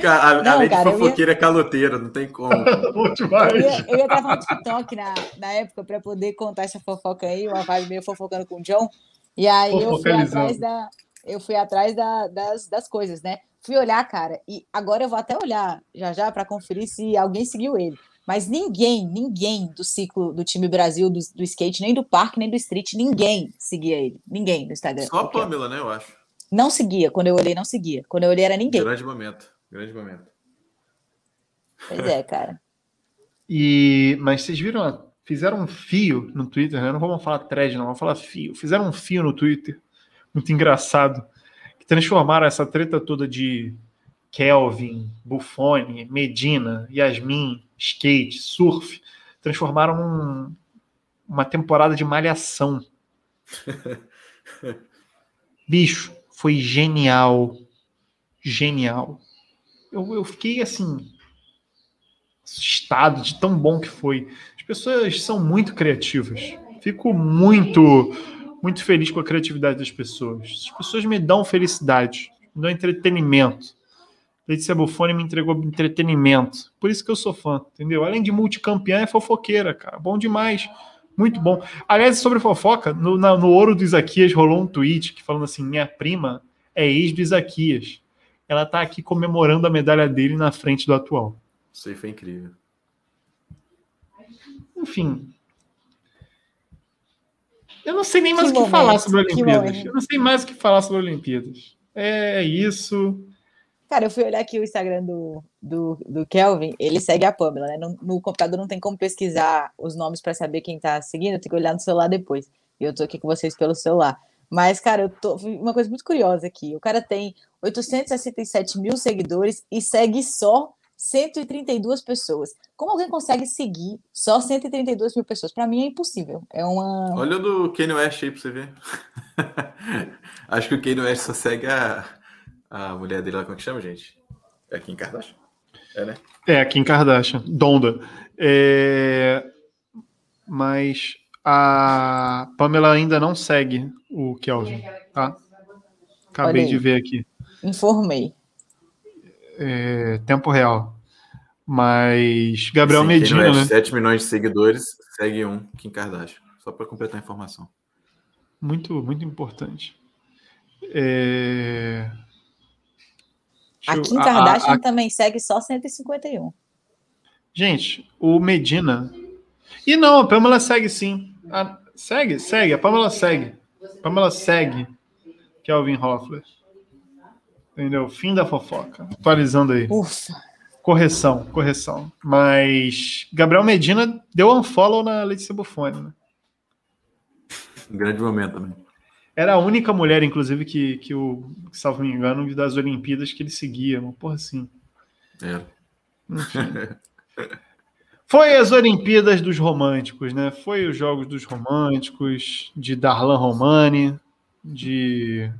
Cara, a- Não, além cara, de fofoqueira é caloteira, não tem como. Eu demais. ia, eu ia gravar um TikTok na, na época para poder contar essa fofoca aí, uma vibe meio fofocando com o John. E aí eu fui atrás, da, eu fui atrás da- das, das coisas, né? Fui olhar, cara, e agora eu vou até olhar já já para conferir se alguém seguiu ele. Mas ninguém, ninguém do ciclo do time Brasil, do, do skate, nem do parque, nem do street, ninguém seguia ele. Ninguém no Instagram. Só a. Pamela, né? Eu acho. Não seguia. Quando eu olhei, não seguia. Quando eu olhei, era ninguém. Grande momento. Grande momento. Pois é, cara. E, mas vocês viram, ó, fizeram um fio no Twitter, né? Não vamos falar thread, não, vamos falar fio. Fizeram um fio no Twitter, muito engraçado, que transformaram essa treta toda de Kelvin, Buffoni, Medina, Yasmin, skate, surf, transformaram num- uma temporada de malhação. Bicho, foi genial. Genial. Eu, eu fiquei assim, assustado de tão bom que foi. As pessoas são muito criativas. Fico muito, muito feliz com a criatividade das pessoas. As pessoas me dão felicidade, me dão entretenimento. Letícia Buffoni me entregou entretenimento. Por isso que eu sou fã, entendeu? Além de multicampeã, é fofoqueira, cara. Bom demais. Muito bom. Aliás, sobre fofoca, no, na, no Ouro do Isaquias rolou um tweet que falando assim: minha prima é ex do Isaquias. Ela tá aqui comemorando a medalha dele na frente do atual. Isso aí foi incrível. Enfim. Eu não sei nem mais que o que momento, falar sobre Olimpíadas. Eu não sei mais o que falar sobre Olimpíadas. É isso. Cara, eu fui olhar aqui o Instagram do, do, do Kelvin, ele segue a Pamela, né? No, no computador não tem como pesquisar os nomes para saber quem tá seguindo, tenho que olhar no celular depois. E eu tô aqui com vocês pelo celular. Mas, cara, eu tô. Uma coisa muito curiosa aqui. O cara tem 867 mil seguidores e segue só 132 pessoas. Como alguém consegue seguir só 132 mil pessoas? Para mim é impossível. É uma. Olha o do Kanye West aí pra você ver. Acho que o Kanye West só segue a, a mulher dele lá, como é que chama, gente? É Kim Kardashian? É, né? É, Kim Kardashian, Donda. É... Mas a Pamela ainda não segue o Kelvin, tá? Acabei de ver aqui. Informei. É, tempo real. Mas Gabriel Sim, Medina, né? 7 milhões de seguidores, segue um Kim Kardashian. Só para completar a informação. Muito, muito importante. É... A Kim Kardashian a, a... também segue só 151. Gente, o Medina. E não, a Pamela segue sim. A... Segue, segue. A Pamela segue. A Pamela segue. Kelvin Hoffler. Entendeu? Fim da fofoca. Atualizando aí. Ufa. Correção, correção. Mas Gabriel Medina deu unfollow na Letícia Buffoni, né? Um grande momento também. Era a única mulher, inclusive, que, que o, salvo me engano, das Olimpíadas que ele seguia. Uma porra assim. É. Foi as Olimpíadas dos Românticos, né? Foi os Jogos dos Românticos, de Darlan Romani, de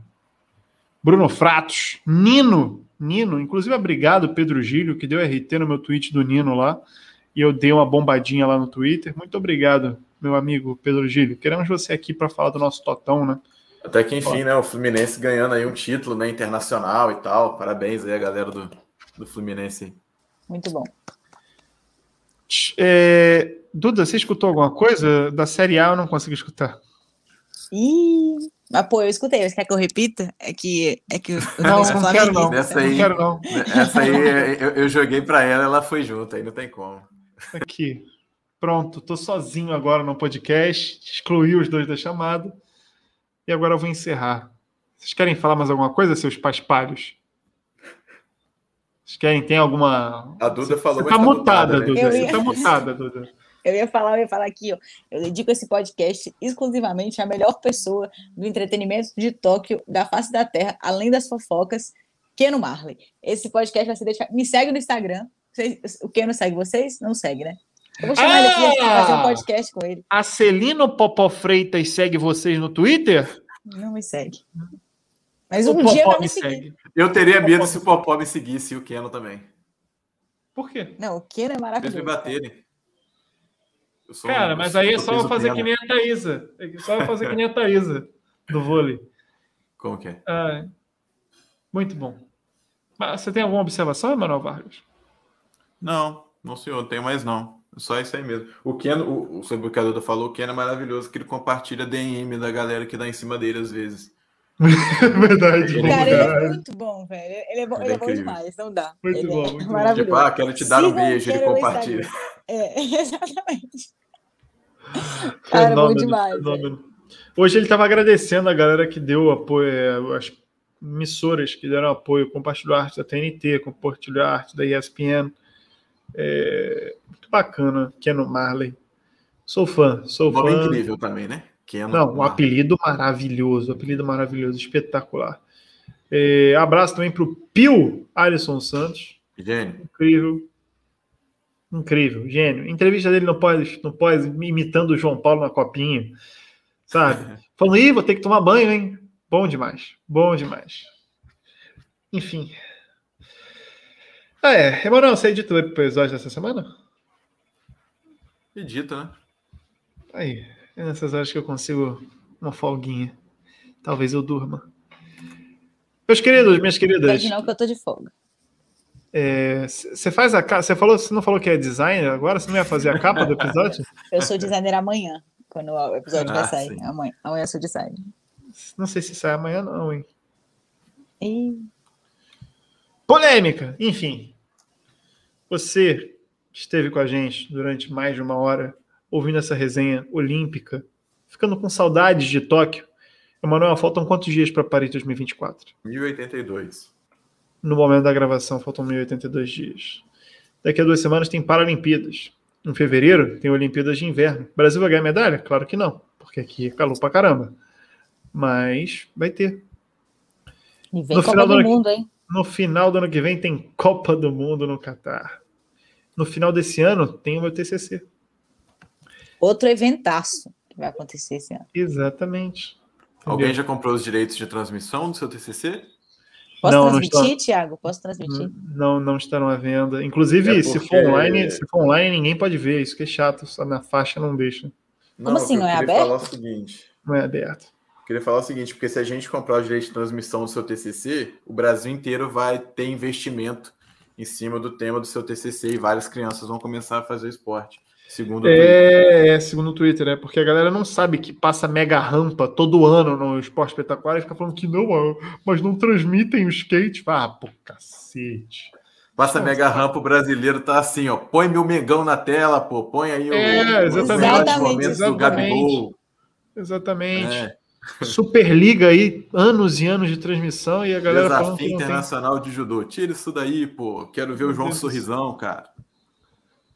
Bruno Fratos, Nino, Nino, inclusive obrigado Pedro Gílio, que deu RT no meu tweet do Nino lá, e eu dei uma bombadinha lá no Twitter. Muito obrigado, meu amigo Pedro Gílio. Queremos você aqui para falar do nosso Totão, né? Até que enfim, né? O Fluminense ganhando aí um título né, internacional e tal. Parabéns aí a galera do, do Fluminense. Muito bom. É, Duda, você escutou alguma coisa? Da Série A eu não consegui escutar. Ih, mas pô, eu escutei. Você quer que eu repita? É que. É que não, não quero não. Essa aí, não quero não. Essa aí eu, eu joguei para ela, ela foi junto, aí não tem como. Aqui. Pronto, tô sozinho agora no podcast. Excluí os dois da chamada. E agora eu vou encerrar. Vocês querem falar mais alguma coisa, seus paspalhos? Vocês querem? Tem alguma. A Duda falou. Você tá, tá mutada, né? Duda. Você tá mutada, Duda. Eu ia falar, eu ia falar aqui, ó. Eu dedico esse podcast exclusivamente à melhor pessoa do entretenimento de Tóquio, da face da Terra, além das fofocas, Keno Marley. Esse podcast vai ser dedicado. Me segue no Instagram. O Keno segue vocês? Não segue, né? Eu vou chamar ah, ele aqui pra fazer um ah! podcast com ele. A Celino Popó Freitas segue vocês no Twitter? Não me segue. Mas um dia vai me seguir. Segue. Eu teria medo se o Popó me seguisse e o Keno também. Por quê? Não, o Keno é maravilhoso. Eles me baterem. Cara, um, mas aí é só fazer que nem a Thaísa. É só fazer que nem a Thaísa do vôlei. Como que é? Ah, muito bom. Mas você tem alguma observação, Emanuel Vargas? Não, não senhor, não tenho mais não. Só isso aí mesmo. O Ken, o, o Duda falou, o Ken é maravilhoso, que ele compartilha DM da galera que dá em cima dele às vezes. Verdade. Cara, ele é muito bom, velho. Ele é bom, ele é, é bom demais, não dá. Muito ele bom, é muito maravilhoso. Tipo, ah, quero te dar um beijo, ele compartilha. É, exatamente. Cara, fenômeno, bom demais. Hoje ele estava agradecendo a galera que deu apoio, é, as emissoras que deram apoio, compartilhou a arte da TNT, compartilhou a arte da ESPN. É, muito bacana, Keno Marley. Sou fã, sou fã. incrível também, né? Keno Não, um apelido maravilhoso, apelido maravilhoso, espetacular. É, abraço também para o Pio Alisson Santos. Gênio. Incrível. Incrível, gênio. Entrevista dele no pós, no pós imitando o João Paulo na copinha, sabe? Falando, ih, vou ter que tomar banho, hein? Bom demais, bom demais. Enfim. Ah, é. Emanuel, você editou o episódio dessa semana? Edita, né? Aí, é nessas horas que eu consigo uma folguinha. Talvez eu durma. Meus queridos, minhas queridas. Não, que eu tô de folga. Você é, faz a capa. Você falou, você não falou que é designer agora? Você não ia fazer a capa do episódio? Eu sou designer amanhã, quando o episódio ah, vai sair. Amanhã, amanhã eu sou designer. Não sei se sai amanhã, não, hein? E... Polêmica! Enfim. Você esteve com a gente durante mais de uma hora ouvindo essa resenha olímpica, ficando com saudades de Tóquio. Emanuel, faltam quantos dias para Paris 2024? 1082 no momento da gravação, faltam 1082 dias. Daqui a duas semanas tem Paralimpíadas. Em fevereiro tem Olimpíadas de Inverno. O Brasil vai ganhar medalha? Claro que não, porque aqui é calor pra caramba. Mas vai ter. E vem no Copa final do, do Mundo, hein? No final do ano que vem tem Copa do Mundo no Catar. No final desse ano tem o meu TCC. Outro eventaço que vai acontecer esse ano. Exatamente. Alguém já comprou os direitos de transmissão do seu TCC? Posso não, transmitir, não Thiago? Posso transmitir? Não, não estarão à venda. Inclusive, é porque... se for online, se for online, ninguém pode ver. Isso que é chato. A minha faixa não deixa. Não, Como assim? Não é aberto? Falar o seguinte. Não é aberto. Queria falar o seguinte, porque se a gente comprar o direito de transmissão do seu TCC, o Brasil inteiro vai ter investimento em cima do tema do seu TCC e várias crianças vão começar a fazer esporte. Segundo é, é, segundo o Twitter, é porque a galera não sabe que passa mega rampa todo ano no esporte espetacular e fica falando que não, mas não transmitem o skate. Ah, pô, cacete. Passa Nossa, mega rampa, o brasileiro tá assim, ó. Põe meu megão na tela, pô. Põe aí o, é, exatamente, exatamente, do Gabigol. Exatamente. É. Superliga aí, anos e anos de transmissão e a galera Desafio falando que Internacional tem... de Judô. Tira isso daí, pô. Quero ver o João Sorrisão, cara.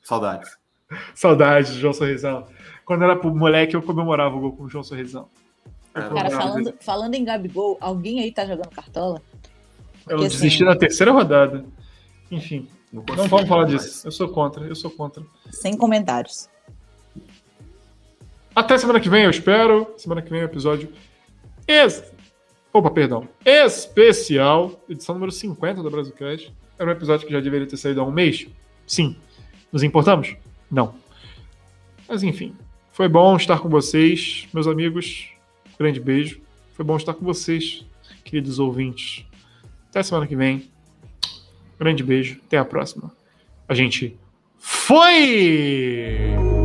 Saudades. Saudades do João Sorrisão. Quando era pro moleque, eu comemorava o gol com o João Sorrisão. Cara, falando, falando em Gabigol, alguém aí tá jogando cartola? Porque, eu desisti assim, na terceira rodada. Enfim, não, não vamos falar mais. disso. Eu sou contra, eu sou contra. Sem comentários. Até semana que vem, eu espero. Semana que vem é o episódio. Ex... Opa, perdão. Especial, edição número 50 do Brasilcast. Era um episódio que já deveria ter saído há um mês? Sim. Nos importamos? Não. Mas enfim, foi bom estar com vocês, meus amigos. Grande beijo. Foi bom estar com vocês, queridos ouvintes. Até semana que vem. Grande beijo. Até a próxima. A gente foi!